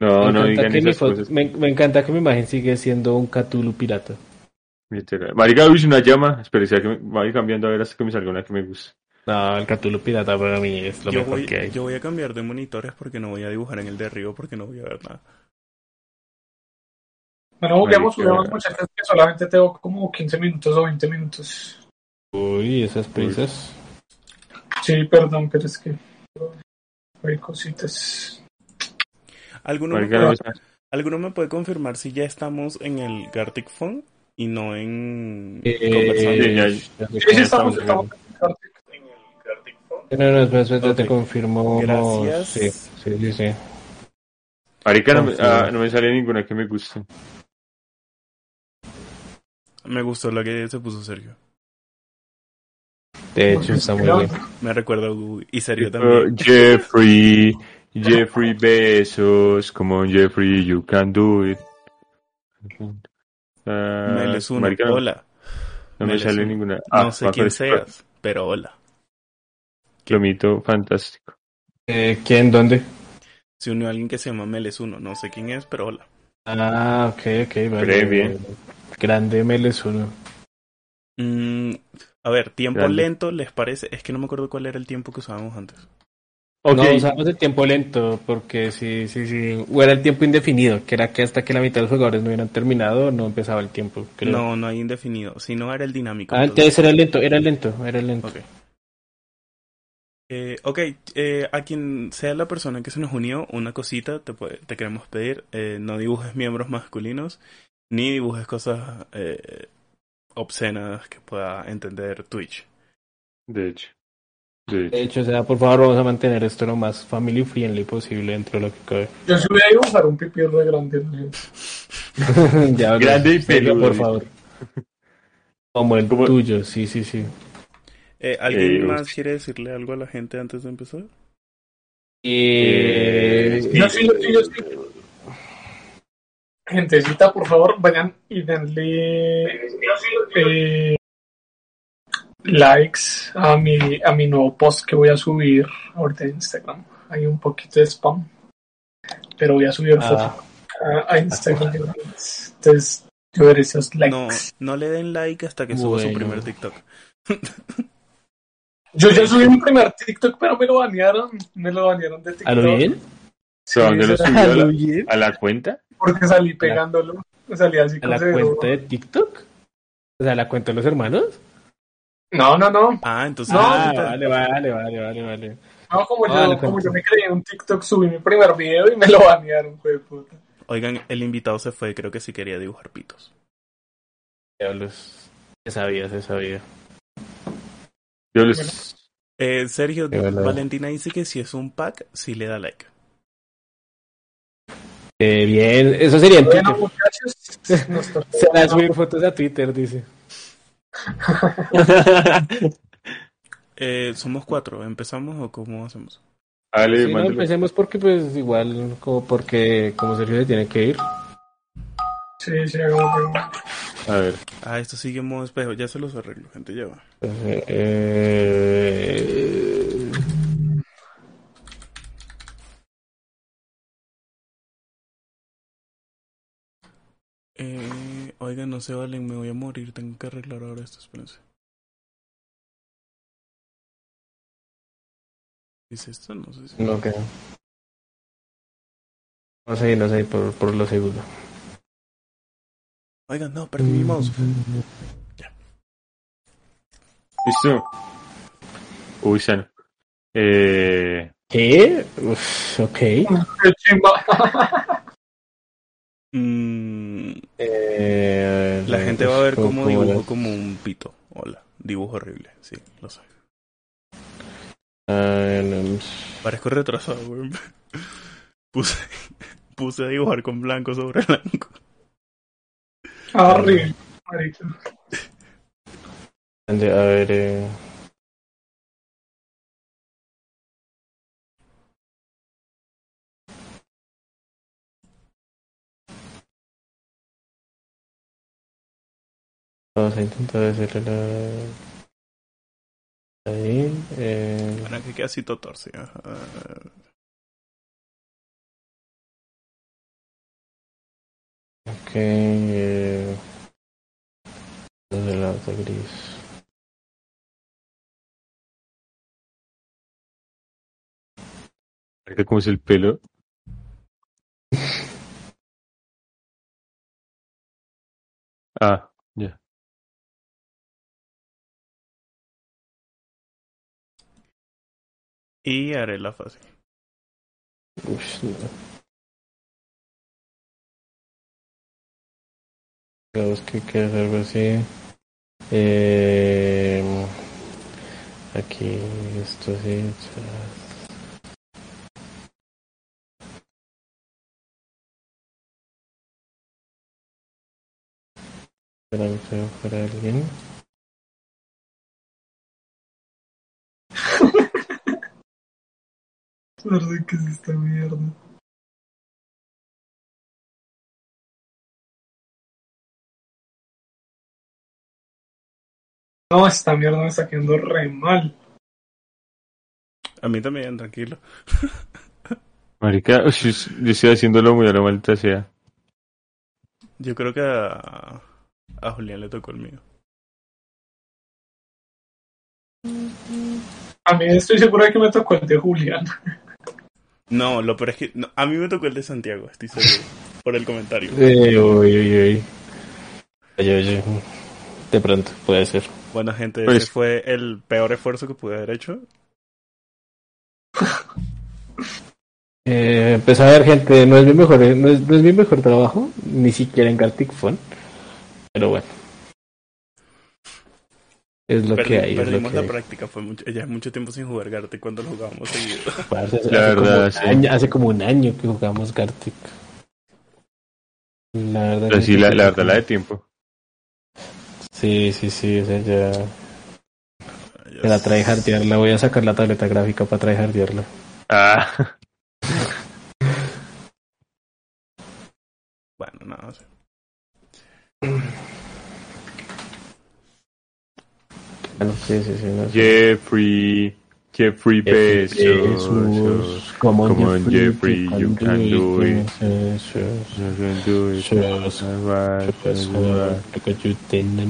No, me, no digan que mi esas foto- cosas. me, me encanta que mi imagen sigue siendo un Cthulhu pirata. Literal. Marica, uy, una llama. Espera, sea que me voy cambiando a ver hasta que me salga una que me guste. No, el Cthulhu pirata para mí es lo Yo mejor voy, que hay. yo voy a cambiar de monitores porque no voy a dibujar en el de arriba porque no voy a ver nada. Bueno, juguemos, juguemos muchachos que solamente tengo como 15 minutos o 20 minutos. Uy, esas prisas. Sí, perdón, pero es que hay cositas. ¿Alguno me, puede, alguno me puede confirmar si ya estamos en el Gartic Phone y no en Eh, conversando? Sí, ya- ya sé Sí, estamos, en el Gartic Phone. No, no, espera, espera, Ok. te confirmo. Gracias. Sí, sí, sí. sí. No ah, no me sale ninguna que me guste. Me gustó la que se puso Sergio. De hecho, está muy bien. Me recuerda a Hugo y Sergio también. Jeffrey, Jeffrey Besos, come on Jeffrey, you can do it. Ah, Meles uno, hola. No me Meles sale ninguna. no Ah, sé a quién seas, pero hola. Lomito fantástico. Eh, ¿Quién? ¿Dónde? Se unió alguien que se llama Meles 1, no sé quién es, pero hola. Ah, ok, ok, vale. Bien, bien. Grande Meles uno. Mm, a ver, tiempo Grande. lento, ¿les parece? Es que no me acuerdo cuál era el tiempo que usábamos antes. Ok, No usamos el tiempo lento porque sí, sí, sí. O era el tiempo indefinido, que era que hasta que la mitad de los jugadores no hubieran terminado, no empezaba el tiempo. Creo. No, no hay indefinido, sino era el dinámico. Ah, entonces era lento, era lento, era lento. Ok. Eh, ok, eh, a quien sea la persona que se nos unió, una cosita te, puede- te queremos pedir. eh, no dibujes miembros masculinos, ni dibujes cosas eh, obscenas que pueda entender Twitch. de hecho. De hecho. De hecho, o sea, por favor, vamos a mantener esto lo más family friendly posible dentro de lo que cabe. Yo sí voy a dibujar un pipí re grande. ¿no? ya, Grande y peludo, por favor. Como el Como- tuyo, sí, sí, sí. Eh, ¿Alguien Eh, más quiere decirle algo a la gente antes de empezar? Eh, Yo sí, yo sí, yo sí. Gentecita, por favor, vayan y denle eh, likes a mi, a mi nuevo post que voy a subir ahorita en Instagram. Hay un poquito de spam, pero voy a subir Ah. foto a, a Instagram. Entonces, yo veré esos likes. No, no le den like hasta que suba su primer TikTok. Yo ya subí mi primer TikTok, pero me lo banearon. Me lo banearon de TikTok. ¿A lo bien? Sí, ¿A dónde lo subió? ¿A la, bien? a la cuenta? Porque salí pegándolo. Salí así ¿A con la cero. cuenta de TikTok? O sea, ¿la cuenta de los hermanos? No, no, no. Ah, entonces... No, ah, vale, vale, vale, vale, vale. No, como, yo, como yo me creé un TikTok, subí mi primer video y me lo banearon, fue de puta. Oigan, el invitado se fue, creo que sí quería dibujar pitos. Diablos. Se sabía, se sabía. Yo les... Eh, Sergio. Valentina dice que si es un pack, sí le da like. Eh, bien, eso sería en Bueno, Twitter. muchachos, Se van a subir fotos a Twitter, dice. Eh, somos cuatro, ¿empezamos o cómo hacemos? Dale, Sí, no, empecemos porque pues igual como porque como Sergio se tiene que ir. Sí, sí, A ver. Ah, esto sigue en modo espejo, ya se los arreglo, gente, ya va. Eh, eh, Eh, oigan, no se valen, me voy a morir, tengo que arreglar ahora esto, espérense. ¿Es esto? No sé si... no creo. No sé, no sé, por, por lo seguro. Oigan, no, perdí mi mouse. ¿Listo? Uy, sano. Eh... ¿Qué? Uf, ok. Mm, Eh, la gente va a ver cómo ¿cómo dibujo como un pito. Hola, dibujo horrible, sí, lo sé. Ah, Parezco retrasado, güey. Puse, puse a dibujar con blanco sobre blanco. Horrible, marica. A ver, eh... decirle la... Eh. que quede así todo torcido. La eh. gris. Es el pelo? ah. Y haré la fácil. Uf, no. Digamos que queda algo así. Eh, aquí, esto sí. Espera, me fuera alguien. Perdón, ¿qué es esta mierda? No, esta mierda me está quedando re mal. A mí también, tranquilo. Marica, yo estoy haciéndolo muy a la maldita sea. Yo creo que a, a Julián le tocó el mío. A mí estoy seguro de que me tocó el de Julián. No, lo peor es que no, a mí me tocó el de Santiago, estoy seguro. Por el comentario. Uy, uy, uy. De pronto, puede ser. Bueno, gente, ese fue el peor esfuerzo que pude haber hecho. Eh, pues a ver, gente, no es mi mejor, no es, no es mi mejor trabajo, ni siquiera en Gartic Phone. Pero bueno. Es lo Perdi- que hay. Es lo perdimos que la hay. práctica, fue mucho, ya es mucho tiempo sin jugar Gartic cuando lo jugábamos seguido. Hace, La hace como verdad, un sí. año, hace como un año que jugamos Gartic. La verdad, Pero que sí, la, la verdad, la de tiempo. Sí, sí, sí, o sea, ya. Me la sé. tryhardearla, voy a sacar la tableta gráfica para tryhardearla. Ah, Bueno, no, no sé. Bueno, sí, sí, sí. No sé. Jeffrey, Jeffrey Bezos. Jesús, come on, Come on, Jeffrey, Jeffrey, you can do it. You can do it. Look at you,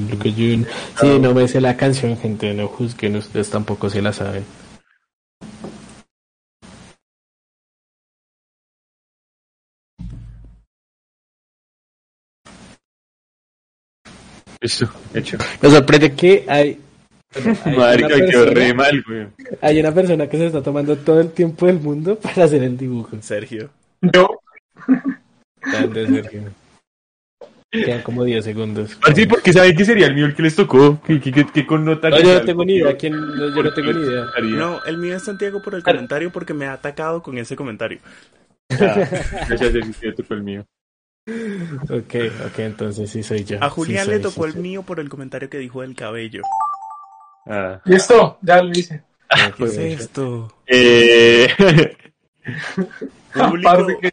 look at you. Sí, no me sé la canción, gente, no juzguen, ustedes tampoco se la saben. Listo, hecho. Me sorprende que hay, hay, Marica, quedó re persona, mal, güey. hay una persona que se está tomando todo el tiempo del mundo para hacer el dibujo. Sergio. Yo, Grande, Sergio. Quedan como 10 segundos. Ah, sí, porque saben que sería el mío el que les tocó. ¿Qué, qué, qué, qué connota? No, que yo no tengo ni idea. ¿Quién? no, yo no tengo ni idea. No, el mío es Santiago por el comentario porque me ha atacado con ese comentario. Ah, Gracias, Sergio, que tocó el mío. Ok, ok, entonces sí soy yo. A Julián Sí le tocó sí el mío por el comentario que dijo del cabello. Ah. listo, ya lo hice. ¿Qué es esto? Eh, Público, Aparte que.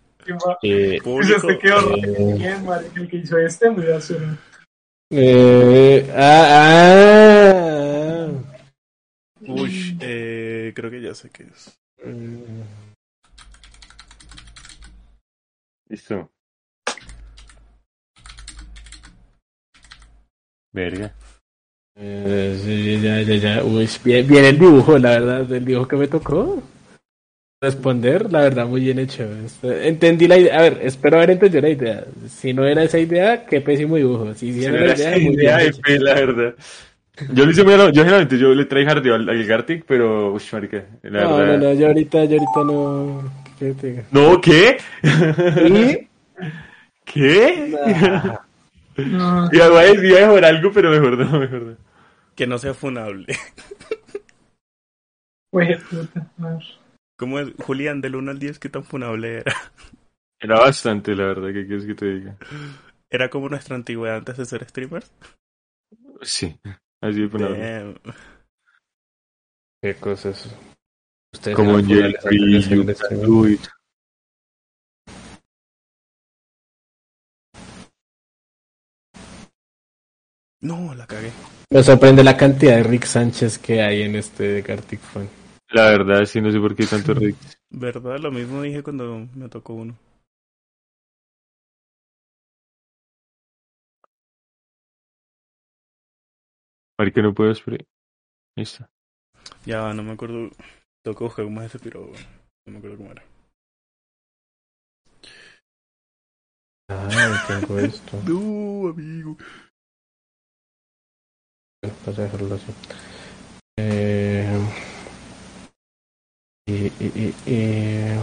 Eh, Pues público. este quedó eh, bien, marica, el que hizo este me da suena. eh, ah, ah. Uy, eh, creo que ya sé qué es. Mm, Listo. Verga. Eh, sí, ya, ya, ya. Uy, bien, bien el dibujo, la verdad. El dibujo que me tocó responder, la verdad, muy bien hecho. Este, Entendí la idea. A ver, espero haber entendido la idea. Si no era esa idea, qué pésimo dibujo. Si, Si era no era idea, esa muy idea bien de hecho. fe, la verdad. Yo lo hice muy yo generalmente yo le traje jardeo al, al Gartic, pero uy, marica, la No, verdad. no, no, yo ahorita, yo ahorita no. ¿Qué te? No, ¿qué? ¿Y? ¿Qué? Nah. No, a decir iba a mejor algo, pero mejor no, mejor no. Que no sea funable. güey, puta. ¿Cómo es? Julián, del 1 al 10, ¿qué tan funable era? Era bastante, la verdad, ¿qué quieres que te diga? ¿Era como nuestra antigüedad antes de ser streamers? Sí, así de ponerlo. Damn. ¿Qué cosas? Ustedes Como Jeffrey, antes No, la cagué. Me sorprende la cantidad de Rick Sánchez que hay en este Gartic Phone. La verdad, sí, no sé por qué tanto Rick. ¿Verdad? Lo mismo dije cuando me tocó uno. Marica, no puedo esperar. Listo. Ya, no me acuerdo. Que buscar cómo es ese piro. No me acuerdo cómo era. Ay, tengo esto. No, amigo. Vas a dejarlo así. Eh, y, y, y, y-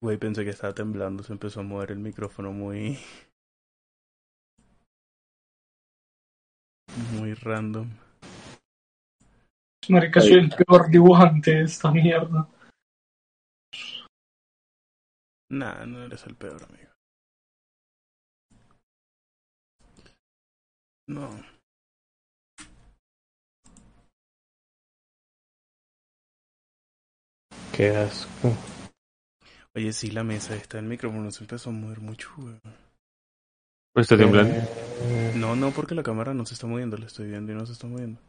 Güey, pensé que estaba temblando, se empezó a mover el micrófono muy... Muy random. Marica, soy el peor dibujante de esta mierda. Nah, no eres el peor, amigo. No. Qué asco. Oye, sí, la mesa está, el micrófono se empezó a mover mucho, güey. Pues está temblando. Eh, No, no, porque la cámara no se está moviendo, la estoy viendo y no se está moviendo.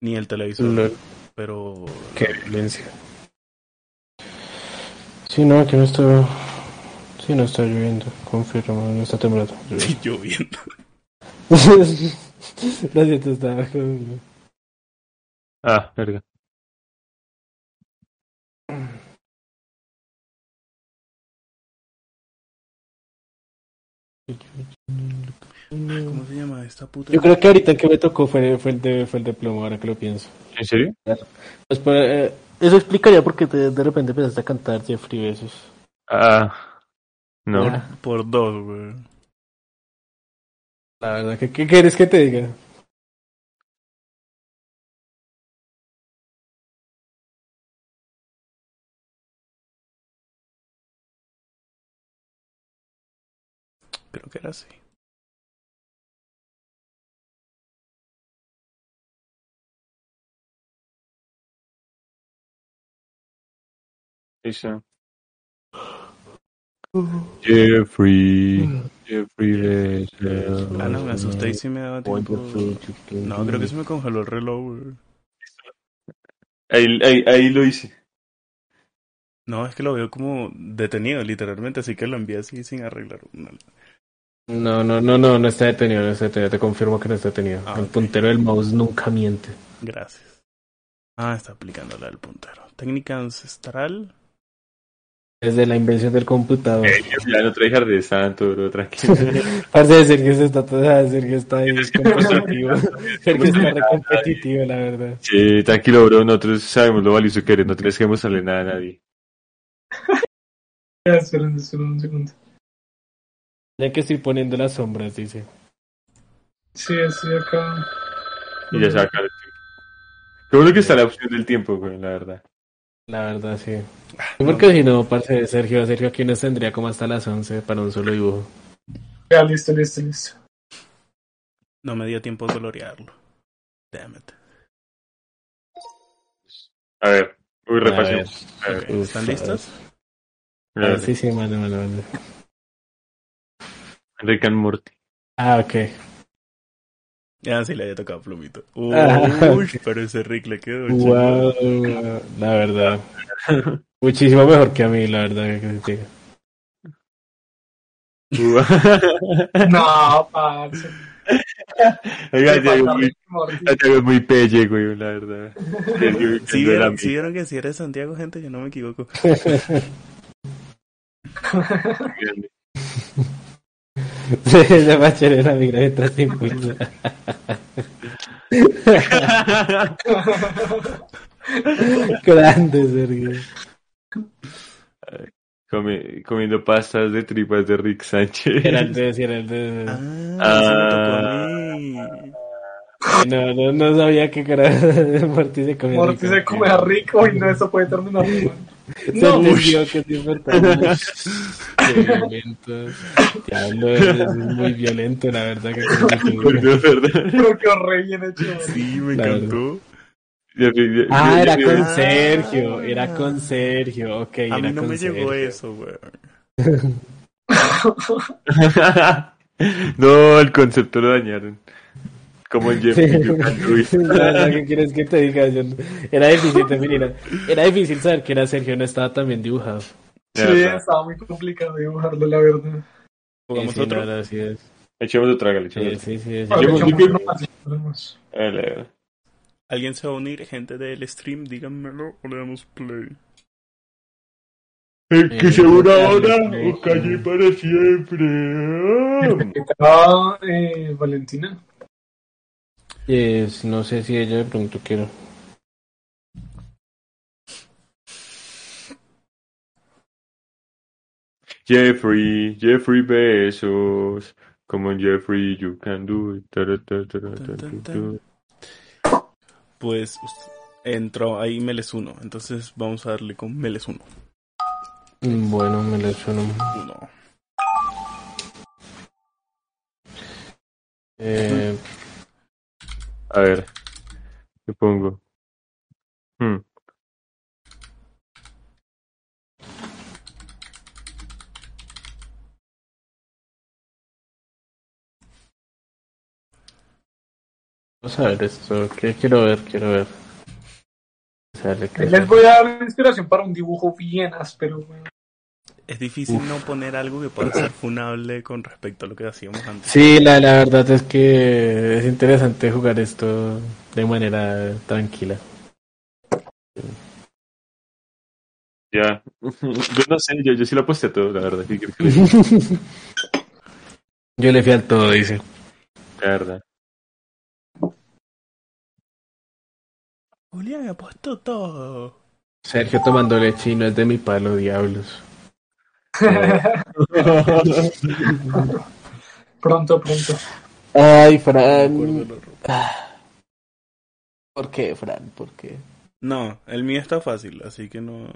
Ni el televisor, pero... Qué violencia. Sí, no, aquí no está. Sí, no está lloviendo. Confirmo, no está temblando. Sí, lloviendo. Lo siento, estaba con- Ah, verga. ¿Cómo se llama esta puta? Yo creo que ahorita el que me tocó fue, fue, el, de, fue el de plomo, ahora que lo pienso. ¿En serio? Pues, pues, eh, eso explicaría por qué te- de repente empezaste a cantar Jeffrey Besos. Ah, no. Por, por dos, güey. La verdad, ¿qué, qué quieres que te diga? Creo que era así. Jeffrey. Jeffrey Bessel. Ah, no, me asusté y sí me daba tiempo. No, creo que se me congeló el reloj, güey. Ahí, ahí, ahí lo hice. No, es que lo veo como detenido, literalmente, así que lo envié así sin arreglar. No, No, no, no, no, no está detenido, no está detenido. Te confirmo que no está detenido. Ah, el puntero del mouse nunca miente. Gracias. Ah, está aplicando la del puntero. Técnica ancestral. Desde la invención del computador. Ya no trae de santo, bro, tranquilo. Parce de Sergio se está Sergio está ahí competitivo. Sergio está re competitivo, la verdad. Sí, tranquilo, bro. Nosotros sabemos lo valioso que eres. No tenés que mostrarle nada a nadie. Ya, esperen, esperen un segundo. Ya que estoy poniendo las sombras, dice. Sí, estoy acá. Y ya se va a acabar el tiempo. Qué bueno que está la opción del tiempo, güey, la verdad. La verdad, sí. Sí, Porque si no, parce de Sergio, Sergio aquí nos tendría como hasta las 11 para un solo dibujo. Ya, listo, listo, listo. No me dio tiempo de colorearlo. Damn it. A ver, uy, Uf, ¿Están listos? Ah, a ver, sí, sí, mano, mano, mano. Rick and Morty. Ah, ok. Ya, sí le había tocado plumito. Ah, Uy, pero ese Rick le quedó Wow, chido. la verdad. Muchísimo mejor que a mí, la verdad, que se. No, parce. Oiga, falta muy, es muy pelle, güey, la verdad. Sergio, ¿Sí viendo la vieron, sí vieron que si eres Santiago, gente, yo no me equivoco. Se machere la migra mientras se impulsa. Grande, Sergio. Come- comiendo pastas de tripas de Rick Sánchez. Era el de, era el de. Ah, se me tocó a mí. No, no, no sabía que era Morty se comía. Morty rico. se come a rico y no, eso puede terminar No, entendió que es importante. Qué violento. Diablo, es muy violento, la verdad. Que Volvió, ¿verdad? pero qué re bien hecho. Sí, me La encantó. Ya- ya- Ah, ya- era ya- con Ah. Sergio, era con Sergio, ok. A era mí no con me llegó eso, güey. no, el concepto lo dañaron. Como en Sí. Ruiz. La verdad, ¿qué quieres que te diga? Yo no- Era difícil también, era, difícil saber que era Sergio, no estaba tan bien dibujado. Sí, estaba muy complicado dibujarlo, la verdad. ¿Jugamos Sí, sí, otro? verdad, así es. Echemos otra, hágale, echemos Sí, otra. sí, sí. sí. ¿Alguien se va a unir? Gente del stream, díganmelo o le damos play. El que Eh, se una play. o calle para siempre. Ah. ¿Qué tal, eh, Valentina? Eh, no sé si ella de pronto quiero. Jeffrey, Jeffrey Besos. Come on, Jeffrey, you can do it. Tara, tara, tara. Pues entró ahí Meles 1, entonces vamos a darle con Meles 1. Mm, Bueno, me le suena. Uno. Eh, A ver, ¿qué pongo? Hmm. vamos a ver esto. ¿Qué quiero ver? Quiero ver. Sale, ¿qué Les voy a dar inspiración para un dibujo bien áspero. güey. Es difícil no poner algo que pueda ser funable con respecto a lo que hacíamos antes. Sí, la, la verdad es que es interesante jugar esto de manera tranquila. Ya. Yo no sé, yo, yo sí lo aposté a todo, la verdad. Yo le fui al todo, dice. La verdad. Julián ha puesto todo. Sergio tomando leche y no es de mi palo, diablos. Pronto, pronto. Ay, Fran. ¿Por qué, Fran? ¿Por qué? No, el mío está fácil, así que no.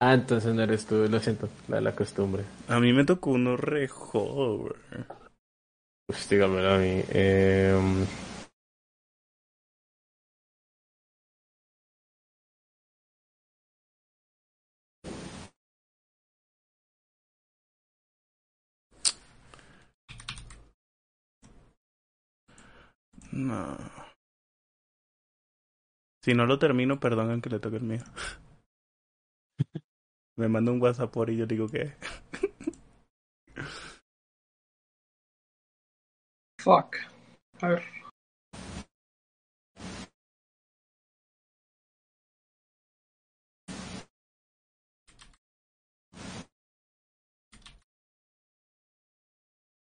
Ah, entonces no eres tú, lo siento, la, la costumbre. A mí me tocó uno re jodo, güey. Pues dígamelo a mí. Eh, No. Si no lo termino, perdonan que le toque el mío. Me manda un WhatsApp por y yo digo que. Fuck. A ver.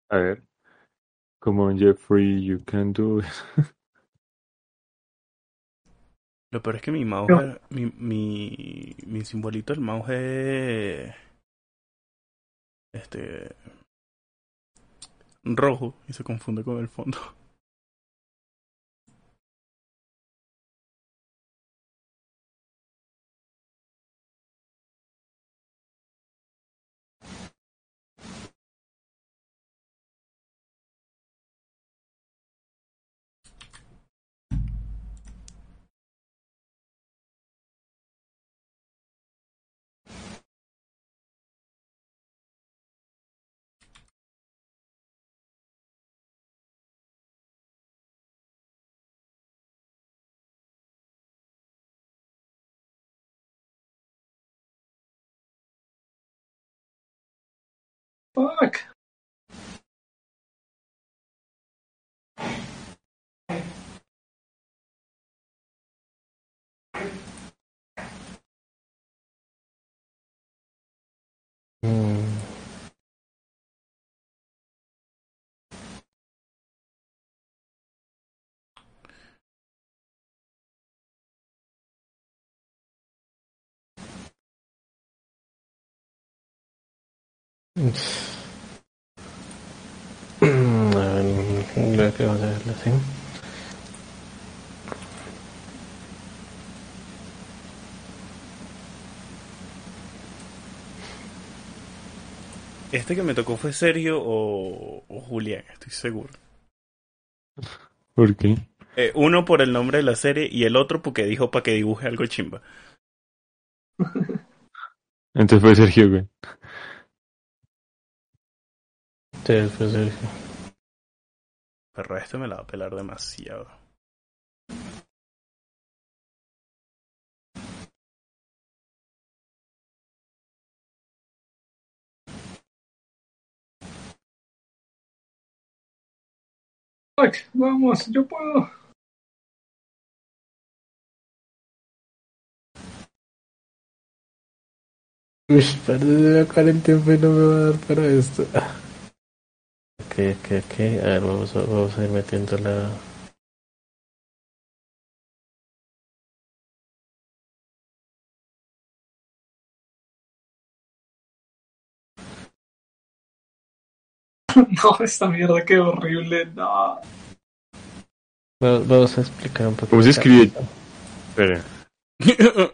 A ver. Come on, Jeffrey, you can do it. Lo peor es que mi mouse, No. mi, mi, mi simbolito del mouse es este rojo y se confunde con el fondo. Fuck. Creo que vamos a verlo así. Este que me tocó fue Sergio o, o Julián, estoy seguro. ¿Por qué? Eh, uno por el nombre de la serie y el otro porque dijo para que dibuje algo chimba. Entonces fue Sergio, güey. Sí, fue Sergio. Pero este me la va a pelar demasiado. Vamos, yo puedo. Uy, el tiempo y no me va a dar para esto. Ok, ok, ok. A ver, vamos a, vamos a ir metiendo la. No, esta mierda qué horrible. No. va- Vamos a explicar un poco. ¿Cómo se escribe? Espera.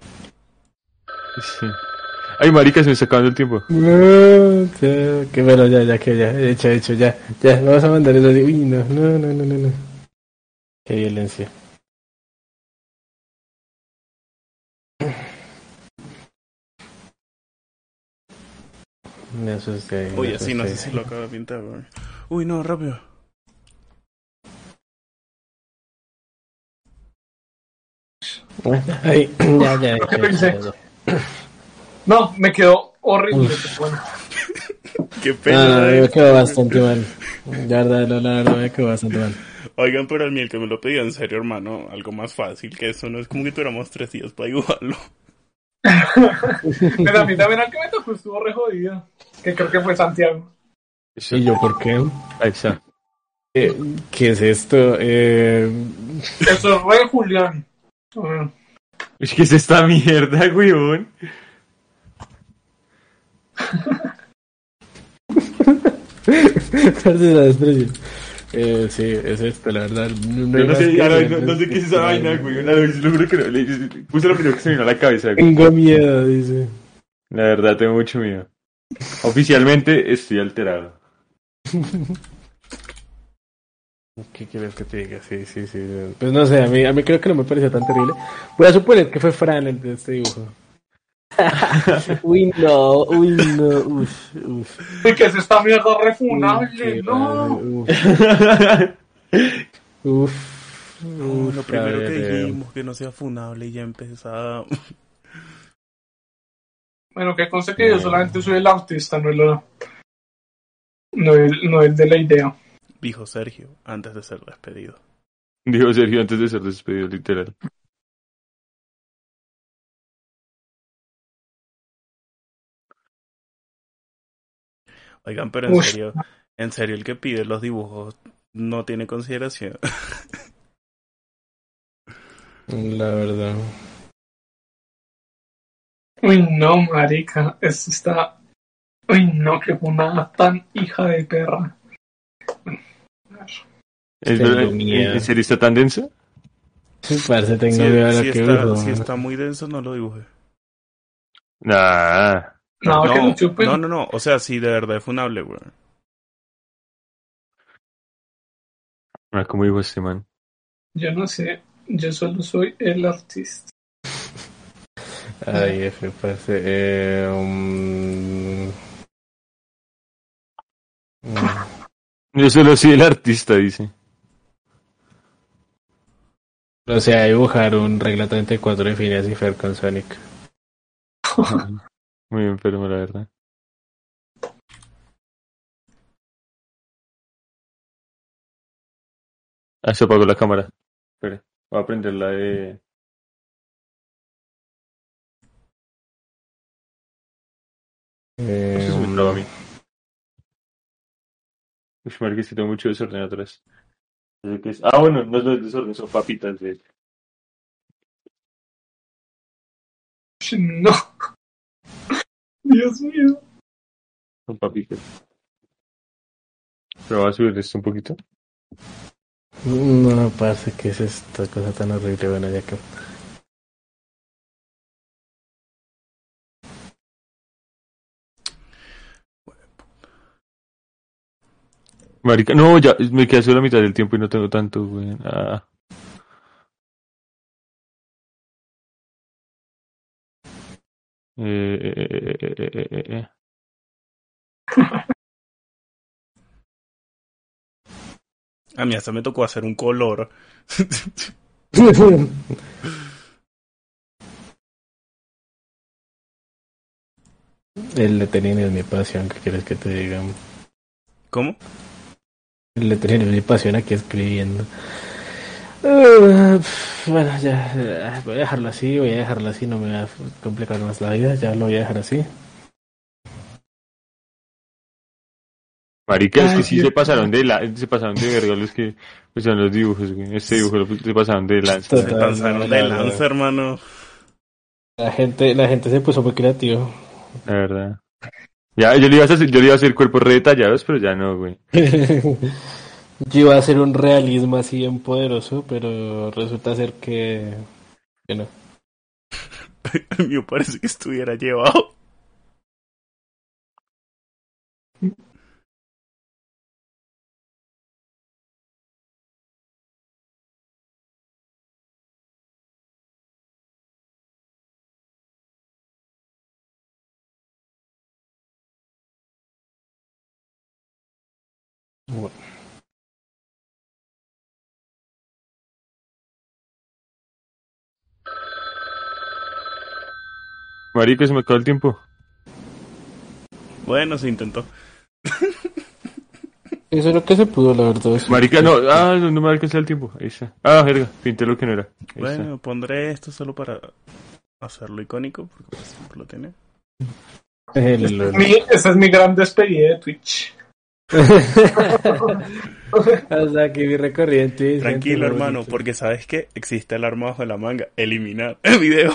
Sí. Ay, marica, se me está acabando el tiempo. No, ya, que bueno, ya, ya, que ya, hecho, hecho, ya, ya, vamos a mandar eso así. Uy, no, no, no, no, no, no. Qué violencia. Me asusté. me Oye, sí, no sé si lo acabo de pintar, weón. Uy, no, rápido. Ay, ya, ya, que ya, pensé. ya, ya. No, me quedó horrible. Bueno, Qué pena. me eh. quedó bastante mal. La verdad, no, la verdad, me quedó bastante mal. Oigan, pero el miel que me lo pedía en serio, hermano. Algo más fácil que eso. No es como que tuviéramos tres días para dibujarlo. pero a mí también al que me tocó estuvo re jodido. Que creo que fue Santiago. ¿Y yo por qué? Ahí está. Eh, ¿Qué es esto? Eh, Eso es re Julián. Es que es esta mierda, weón. ¿Cuál es la expresión? Eh, sí, es esto, la verdad. No, Yo no sé, que ahora no, no sé qué es esa vaina, weón. A ver, lo juro que no. le- Puse lo primero que se me vino a la cabeza, güey. Tengo miedo, dice. La verdad, tengo mucho miedo. Oficialmente estoy alterado. ¿Qué quieres que te diga? Sí, sí, sí. Pues no sé, a mí, a mí creo que no me pareció tan terrible. Voy a suponer que fue Fran el de este dibujo. Uy, no, uy, no, uf, uf. Uy, que es esta mierda refunable, qué no. madre, Uf, uf, No, uf, lo primero ver, que dijimos, que no sea funable y ya empezaba. Bueno, que conste que yo solamente soy el autista, no el, no el, no el de la idea. Dijo Sergio antes de ser despedido. Dijo Sergio antes de ser despedido, literal. Oigan, pero en serio, en serio, el que pide los dibujos no tiene consideración. La verdad. Uy, no, marica, esto está... Uy, no, qué funada tan hija de perra. ¿Es. ¿En serio está tan denso? Parece tengo Si, miedo a lo si que está, si está muy denso, no lo dibuje. Nah. No, que No, lo chupen. no, no, no. O sea, si de verdad es funable, güey. Ah, ¿Cómo dijo este man? Yo no sé, yo solo soy el artista. Ay, F, parce. Eh, um, mm, Yo solo soy el artista, dice. O sea, dibujar un regla 34 de Phineas y Fer con Sonic. Muy enfermo, la verdad. Ah, se apagó la cámara. Espera, voy a prender la de... Eh, Eso es muy bravo a mí. Uy, es que tengo mucho desorden atrás. Qué es. Ah, bueno, no, es desorden, son papitas de... No. Dios mío. Son papitas. Pero voy a subir esto un poquito. No, parce, que es esta cosa tan horrible. Bueno, ya que. Marica, no, ya me queda solo la mitad del tiempo y no tengo tanto, güey. Ah. Eh, eh. A mí hasta me tocó hacer un color. El lettering es mi pasión, ¿qué quieres que te diga? ¿Cómo? Le tenía mi pasión aquí escribiendo. Ah, bueno, ya ah, voy a dejarlo así, voy a dejarlo así, no me va a complicar más la vida, ya lo voy a dejar así. Marica, es que sí Dios se pasaron de la, se pasaron de verga los que, pues son los dibujos, güey. Este dibujo lo- se pasaron de lanza. Se pasaron de lanza, hermano. La gente, la gente se puso muy creativo. La verdad. Ya, yo le iba a hacer, yo le iba a hacer cuerpos re detallados, pero ya no, güey. Yo iba a hacer un realismo así bien poderoso, pero resulta ser que, que no. El mío parece que estuviera llevado. Marica, se me acabó el tiempo. Bueno, se intentó. Eso es lo que se pudo, la verdad. sí. Marica, no, ah, no, no me alcanzó el tiempo. Ahí está. Ah, verga, pinté lo que no era. Ahí está. Bueno, pondré esto solo para hacerlo icónico, porque pues siempre lo tiene. El- el- Mi, esa es mi gran despedida de Twitch. o sea, que mi recorrido en Twitch, Tranquilo, hermano, porque sabes que existe el arma bajo la manga. Eliminar el video.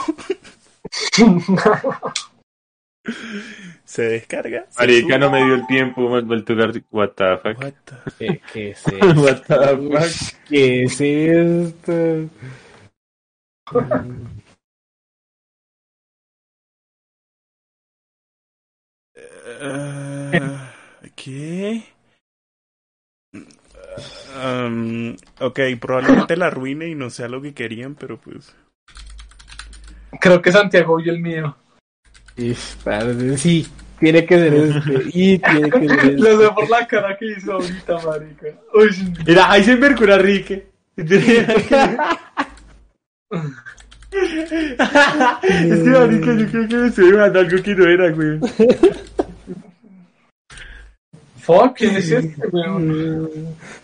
Se descarga. se Marica, sube. no me dio el tiempo, dar- What the fuck? What the- ¿Qué, qué es esto? What the fuck? ¿Qué es esto? Eh, ¿Qué? Um, ok, probablemente la arruine y no sea lo que querían, pero pues. Creo que Santiago vio el mío. Ish, parce, Sí, tiene que ser este. Y tiene que ser Lo este. sé por la cara que hizo ahorita, marica. Uy, Mira, Heisenberg con Enrique. es que, marica, yo creo que me estoy dibujando algo que no era, güey. fuck, ¿quién es este, weón?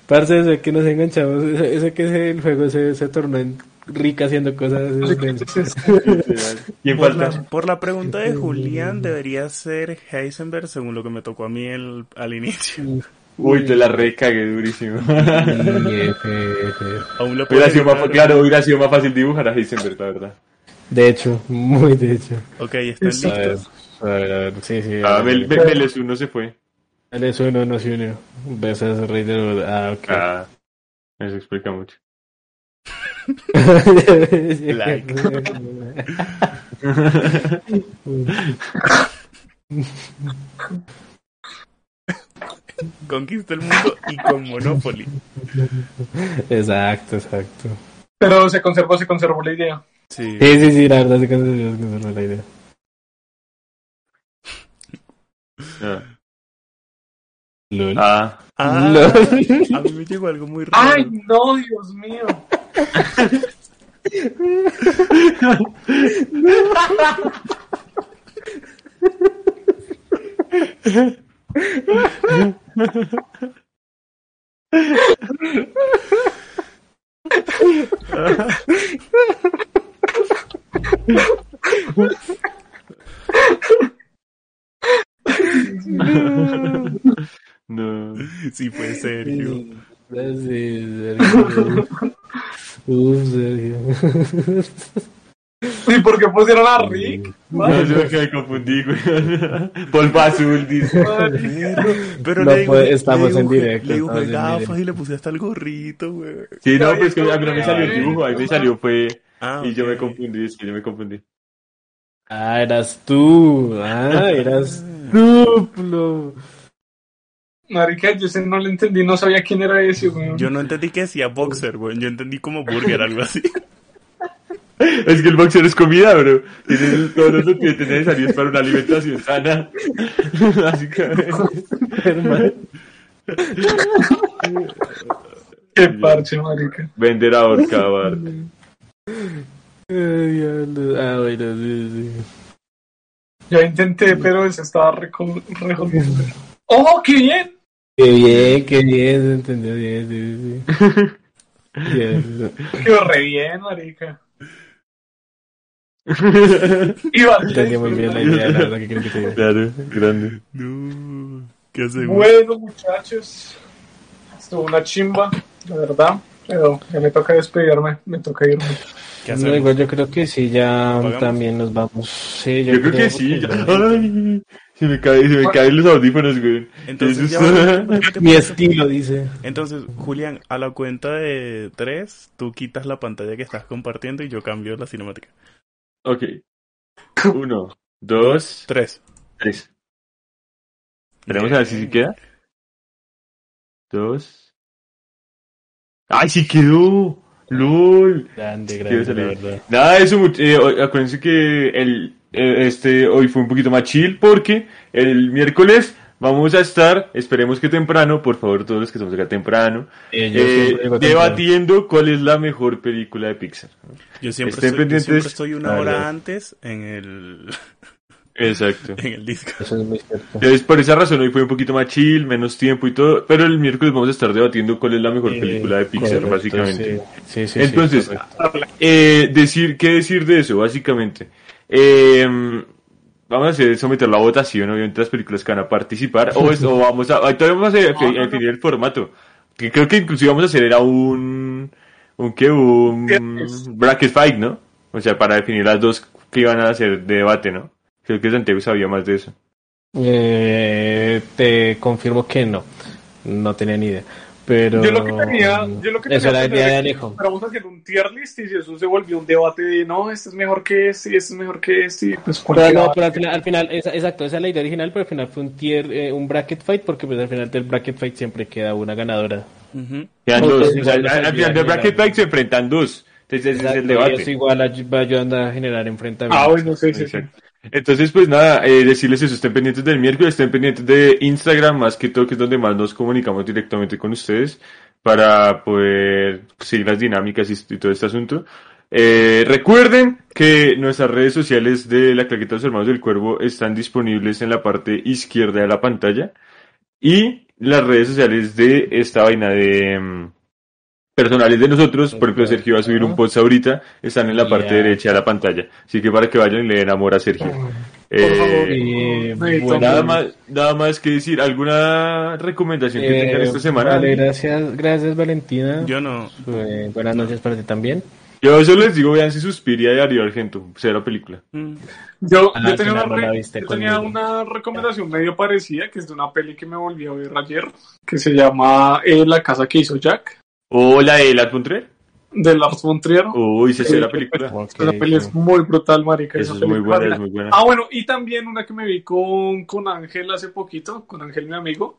Parce, eso que nos enganchamos. Eso que se- el juego se, se tornó en rica haciendo cosas. densas. ¿Quién Por falta? la, por la pregunta de Julián, debería ser Heisenberg, según lo que me tocó a mí el- al inicio. Uy, te la recagué durísimo. Aún lo Hubiera sido más, claro, hubiera sido más fácil dibujar a Heisenberg, la verdad. De hecho, muy de hecho. Ok, están A ver, listos. a ver, a ver, sí, sí. Ah, a ver. Mel- Mel- Vélez uno se fue. Él es uno, no se unió. Besas, rey de Ah, ok. Ah, eso explica mucho. Like. Conquista el mundo y con Monopoly. exacto, exacto. Pero se conservó, se conservó la idea. Sí. Sí, sí, sí, la verdad se conservó, se conservó la idea. Ah. Lol. Ah, Ah, Lol. a mí me llegó algo muy raro. Ay, no, Dios mío. No. Sí, fue serio. Sí, Sergio. Uf, Sergio. ¿Y por qué pusieron a Rick? No, yo me confundí, güey. Polvo azul, dice. Pero No le puede- dibujé- estamos le en directo, Le en gafas y le puse hasta el gorrito, güey. Sí, no, pues que a mí no me salió el dibujo, a mí me salió fue... Ah, Y yo me confundí, es que yo me confundí. Ah, eras tú. Ah, eras tú, Plo. Marica, yo ese no lo entendí, no sabía quién era ese, weón. Yo no entendí que decía boxer, güey. Yo entendí como burger, algo así. Es que el boxeo es comida, bro. Tiene todos los nutrientes necesarios para una alimentación sana. Básicamente. Hermano. Qué parche, marica. Vender ahorcado, Bart. Ah, bueno, sí, sí. Ya intenté, pero ese estaba re, re. ¡Oh, qué bien! Qué bien, qué bien, se entendió bien, sí, sí. Bien. Quedó re bien, marica. Entendí muy bien la idea, la verdad que quiero que te diga. Claro, grande. No. ¿Qué hacemos? Bueno, muchachos. Estuvo una chimba, la verdad. Pero ya me toca despedirme, me toca irme. ¿Qué No, igual yo creo que sí, ya ¿Apagamos? también nos vamos. Sí, yo, Yo creo que sí. ya. porque- Ay, se me caen, se me caen los audífonos, güey. Entonces, ya. Mi estilo, dice. Entonces, Julián, a la cuenta de tres, tú quitas la pantalla que estás compartiendo y yo cambio la cinemática. Ok. Uno, dos, Tres. tres. Esperemos a ver si sí queda. Dos. ¡Ay, sí quedó! ¡Lol! Grande, grande, la verdad. Nada eso, eh, acuérdense que el, eh, este hoy fue un poquito más chill porque el miércoles vamos a estar, esperemos que temprano, por favor todos los que estamos acá temprano, Eh, eh, temprano. debatiendo cuál es la mejor película de Pixar. Yo siempre, Estén estoy, yo pendientes. siempre estoy una hora antes en el, Exacto. en el disco. Eso es muy cierto. Entonces, por esa razón hoy fue un poquito más chill, menos tiempo y todo, pero el miércoles vamos a estar debatiendo cuál es la mejor Eh, película de Pixar, correcto, básicamente. Sí, sí, sí, Entonces, eh, decir, ¿qué decir de eso? Básicamente, eh, vamos a hacer, someter la votación, obviamente, las películas que van a participar, o, es- o vamos a, ahí todavía vamos a, defi- No, no, no. definir el formato, que creo que inclusive vamos a hacer era un, un que, un bracket fight, ¿no? O sea, para definir las dos que iban a hacer de debate, ¿no? Creo que Santiago sabía más de eso. Eh, te confirmo que no. No tenía ni idea. Pero. Yo lo que tenía, yo lo que Eso tenía era la idea de Alejo. Pero vamos a hacer un tier list y eso se volvió un debate de no, este es mejor que este y este es mejor que este, y pues Pero no, pero al final, al final esa- exacto, esa es la idea original, pero al final fue un tier, eh, un bracket fight, porque pues al final del bracket fight siempre queda una ganadora. Ujú. Quedan dos, o sea, igual al, final del bracket fight se enfrentan dos. Entonces ese es el y debate. eso igual va ayudando a generar enfrentamientos. Ah, bueno, sí, sí, sí. Exacto. Entonces, pues nada, eh, decirles eso, estén pendientes del miércoles, estén pendientes de Instagram, más que todo, que es donde más nos comunicamos directamente con ustedes, para poder seguir las dinámicas y, todo este asunto. Eh, recuerden que nuestras redes sociales de la claqueta de los hermanos del cuervo están disponibles en la parte izquierda de la pantalla y las redes sociales de esta vaina de mm, personales de nosotros, por ejemplo Sergio va a subir un post ahorita, están en la parte derecha de la pantalla, así que para que vayan y le den amor a Sergio. Eh. Y, bueno, nada más, nada más que decir, ¿alguna recomendación que eh, tengan esta semana? Vale, gracias, gracias Valentina. Yo no. Eh, buenas noches para ti también. Yo solo les digo, vean si Suspiria de Darío Argento, cero película. Mm. Yo, Ah, yo tenía, una, yo tenía una recomendación medio parecida, que es de una peli que me volví a ver ayer, que se llama eh, La casa que hizo Jack, O la de Lars von Trier. de Lars von Trier. Uy, esa es la Eh, película. Ok, Esa peli es muy brutal, marica. Eso esa es muy película. buena, es muy buena. Ah, bueno, y también una que me vi con, con Ángel hace poquito, con Ángel mi amigo,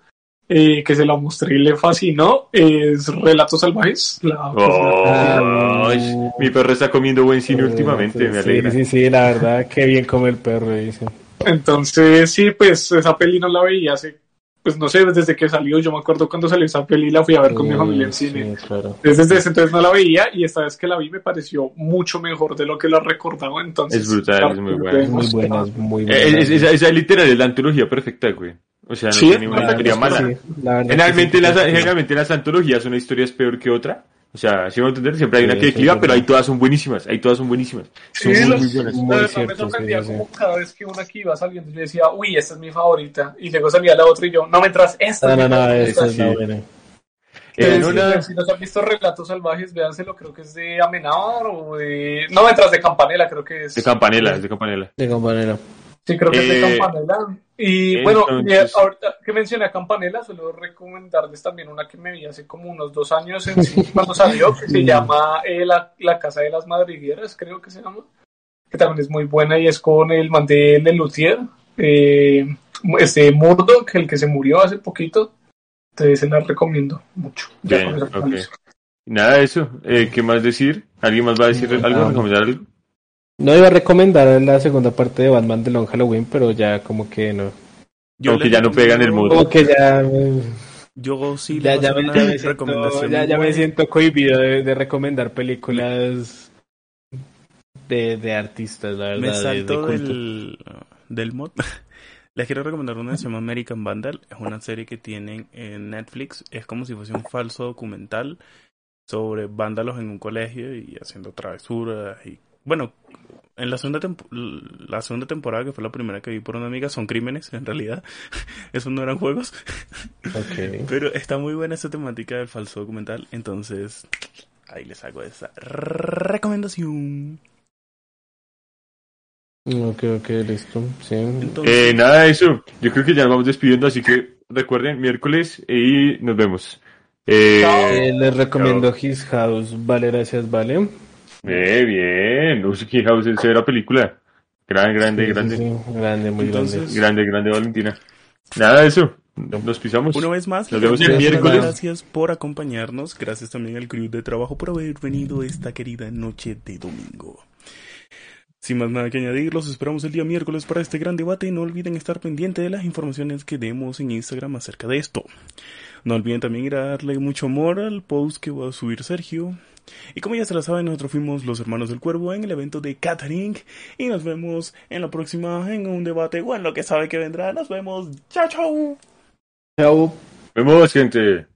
eh, que se la mostré y le fascinó, es Relatos Salvajes. La, Oh, ay, mi perro está comiendo buen cine últimamente, me Sí, alegra. Sí, sí, la verdad, qué bien come el perro, dice. Entonces, sí, pues esa peli no la veía hace, pues no sé, desde que salió, yo me acuerdo cuando salió esa peli, la fui a ver con mi familia en Sí, cine. claro. Desde ese entonces no la veía y esta vez que la vi me pareció mucho mejor de lo que la recordaba. Entonces, Es brutal, claro, es muy buena. Es muy buena, es muy Eh, buena. es- esa, esa literal es la antología perfecta, güey. O sea, no Sí, tiene una la mala. Sí, la Generalmente, sí, las, sí, sí. generalmente las antologías una historia es peor que otra. O sea, si me voy a entender, siempre hay una Sí, que sí, decliva, sí, pero sí. ahí todas son buenísimas. Ahí todas son buenísimas. Son Sí, muy, los- muy buenas. la Muy verdad cierto, me sí, sorprendía sí, sí. como cada vez que una que iba saliendo yo decía, uy, esta es mi favorita. Y luego salía la otra y yo, no me entras, esta No, es no, no, esa es la sí. buena. Eh, Entonces, no, si- nada. Si no se han visto Relatos Salvajes, véanselo, creo que es de Amenábar o de... No, detrás de Campanela, creo que es. De Campanela, es de Campanela. De compañero. Sí, creo que es de Eh, Campanela. Y bueno, entonces- y ahorita que mencioné a Campanela, suelo recomendarles también una que me vi hace como unos dos años en sí, cuando salió, que se llama eh, la, la Casa de las Madrigueras, creo que se llama. Que también es muy buena y es con el man de Lelutier, eh, este Murdoch, el que se murió hace poquito. Entonces se la recomiendo mucho. Bien. Nada de eso. Eh, ¿Qué más decir? ¿Alguien más va a decir algo? Ah. ¿Recomendar algo? No iba a recomendar la segunda parte de Batman de Long Halloween, pero ya como que no. Como que ya no pega en el mood. Como que ya... eh, Yo sí le Ya, voy a ya, me, una ya me siento, ya, ya me siento cohibido de, de recomendar películas de, de artistas, la verdad. Me de- de salto culto. del, del mod. Les quiero recomendar una que se llama American Vandal. Es una serie que tienen en Netflix. Es como si fuese un falso documental sobre vándalos en un colegio y haciendo travesuras. Y bueno, en la segunda, tempo- la segunda temporada, que fue la primera que vi por una amiga, son crímenes en realidad. Esos no eran juegos. Ok. Pero está muy buena esa temática del falso documental. Entonces, ahí les hago esa recomendación. Ok, ok, listo. Sí. Entonces, Eh, nada de eso. Yo creo que ya nos vamos despidiendo, así que recuerden, miércoles y nos vemos. Eh. Eh, les recomiendo His House. Vale, gracias, vale. Eh, bien. Uy, Hill House, severa película. Gran, grande, Sí, sí, grande. sí, Grande, muy Entonces- grande. Grande, grande, Valentina. Nada de eso. Nos pisamos. Una vez más, Nos vemos el miércoles. Gracias por acompañarnos. Gracias también al crew de trabajo por haber venido esta querida noche de domingo. Sin más nada que añadir, los esperamos el día miércoles para este gran debate. No olviden estar pendiente de las informaciones que demos en Instagram acerca de esto. No olviden también ir a darle mucho amor al post que va a subir Sergio. Y como ya se la saben, nosotros fuimos los hermanos del cuervo en el evento de Catering. Y nos vemos en la próxima en un debate o en lo que sabe que vendrá. Nos vemos. Chao, chao. Chao. Nos vemos, gente.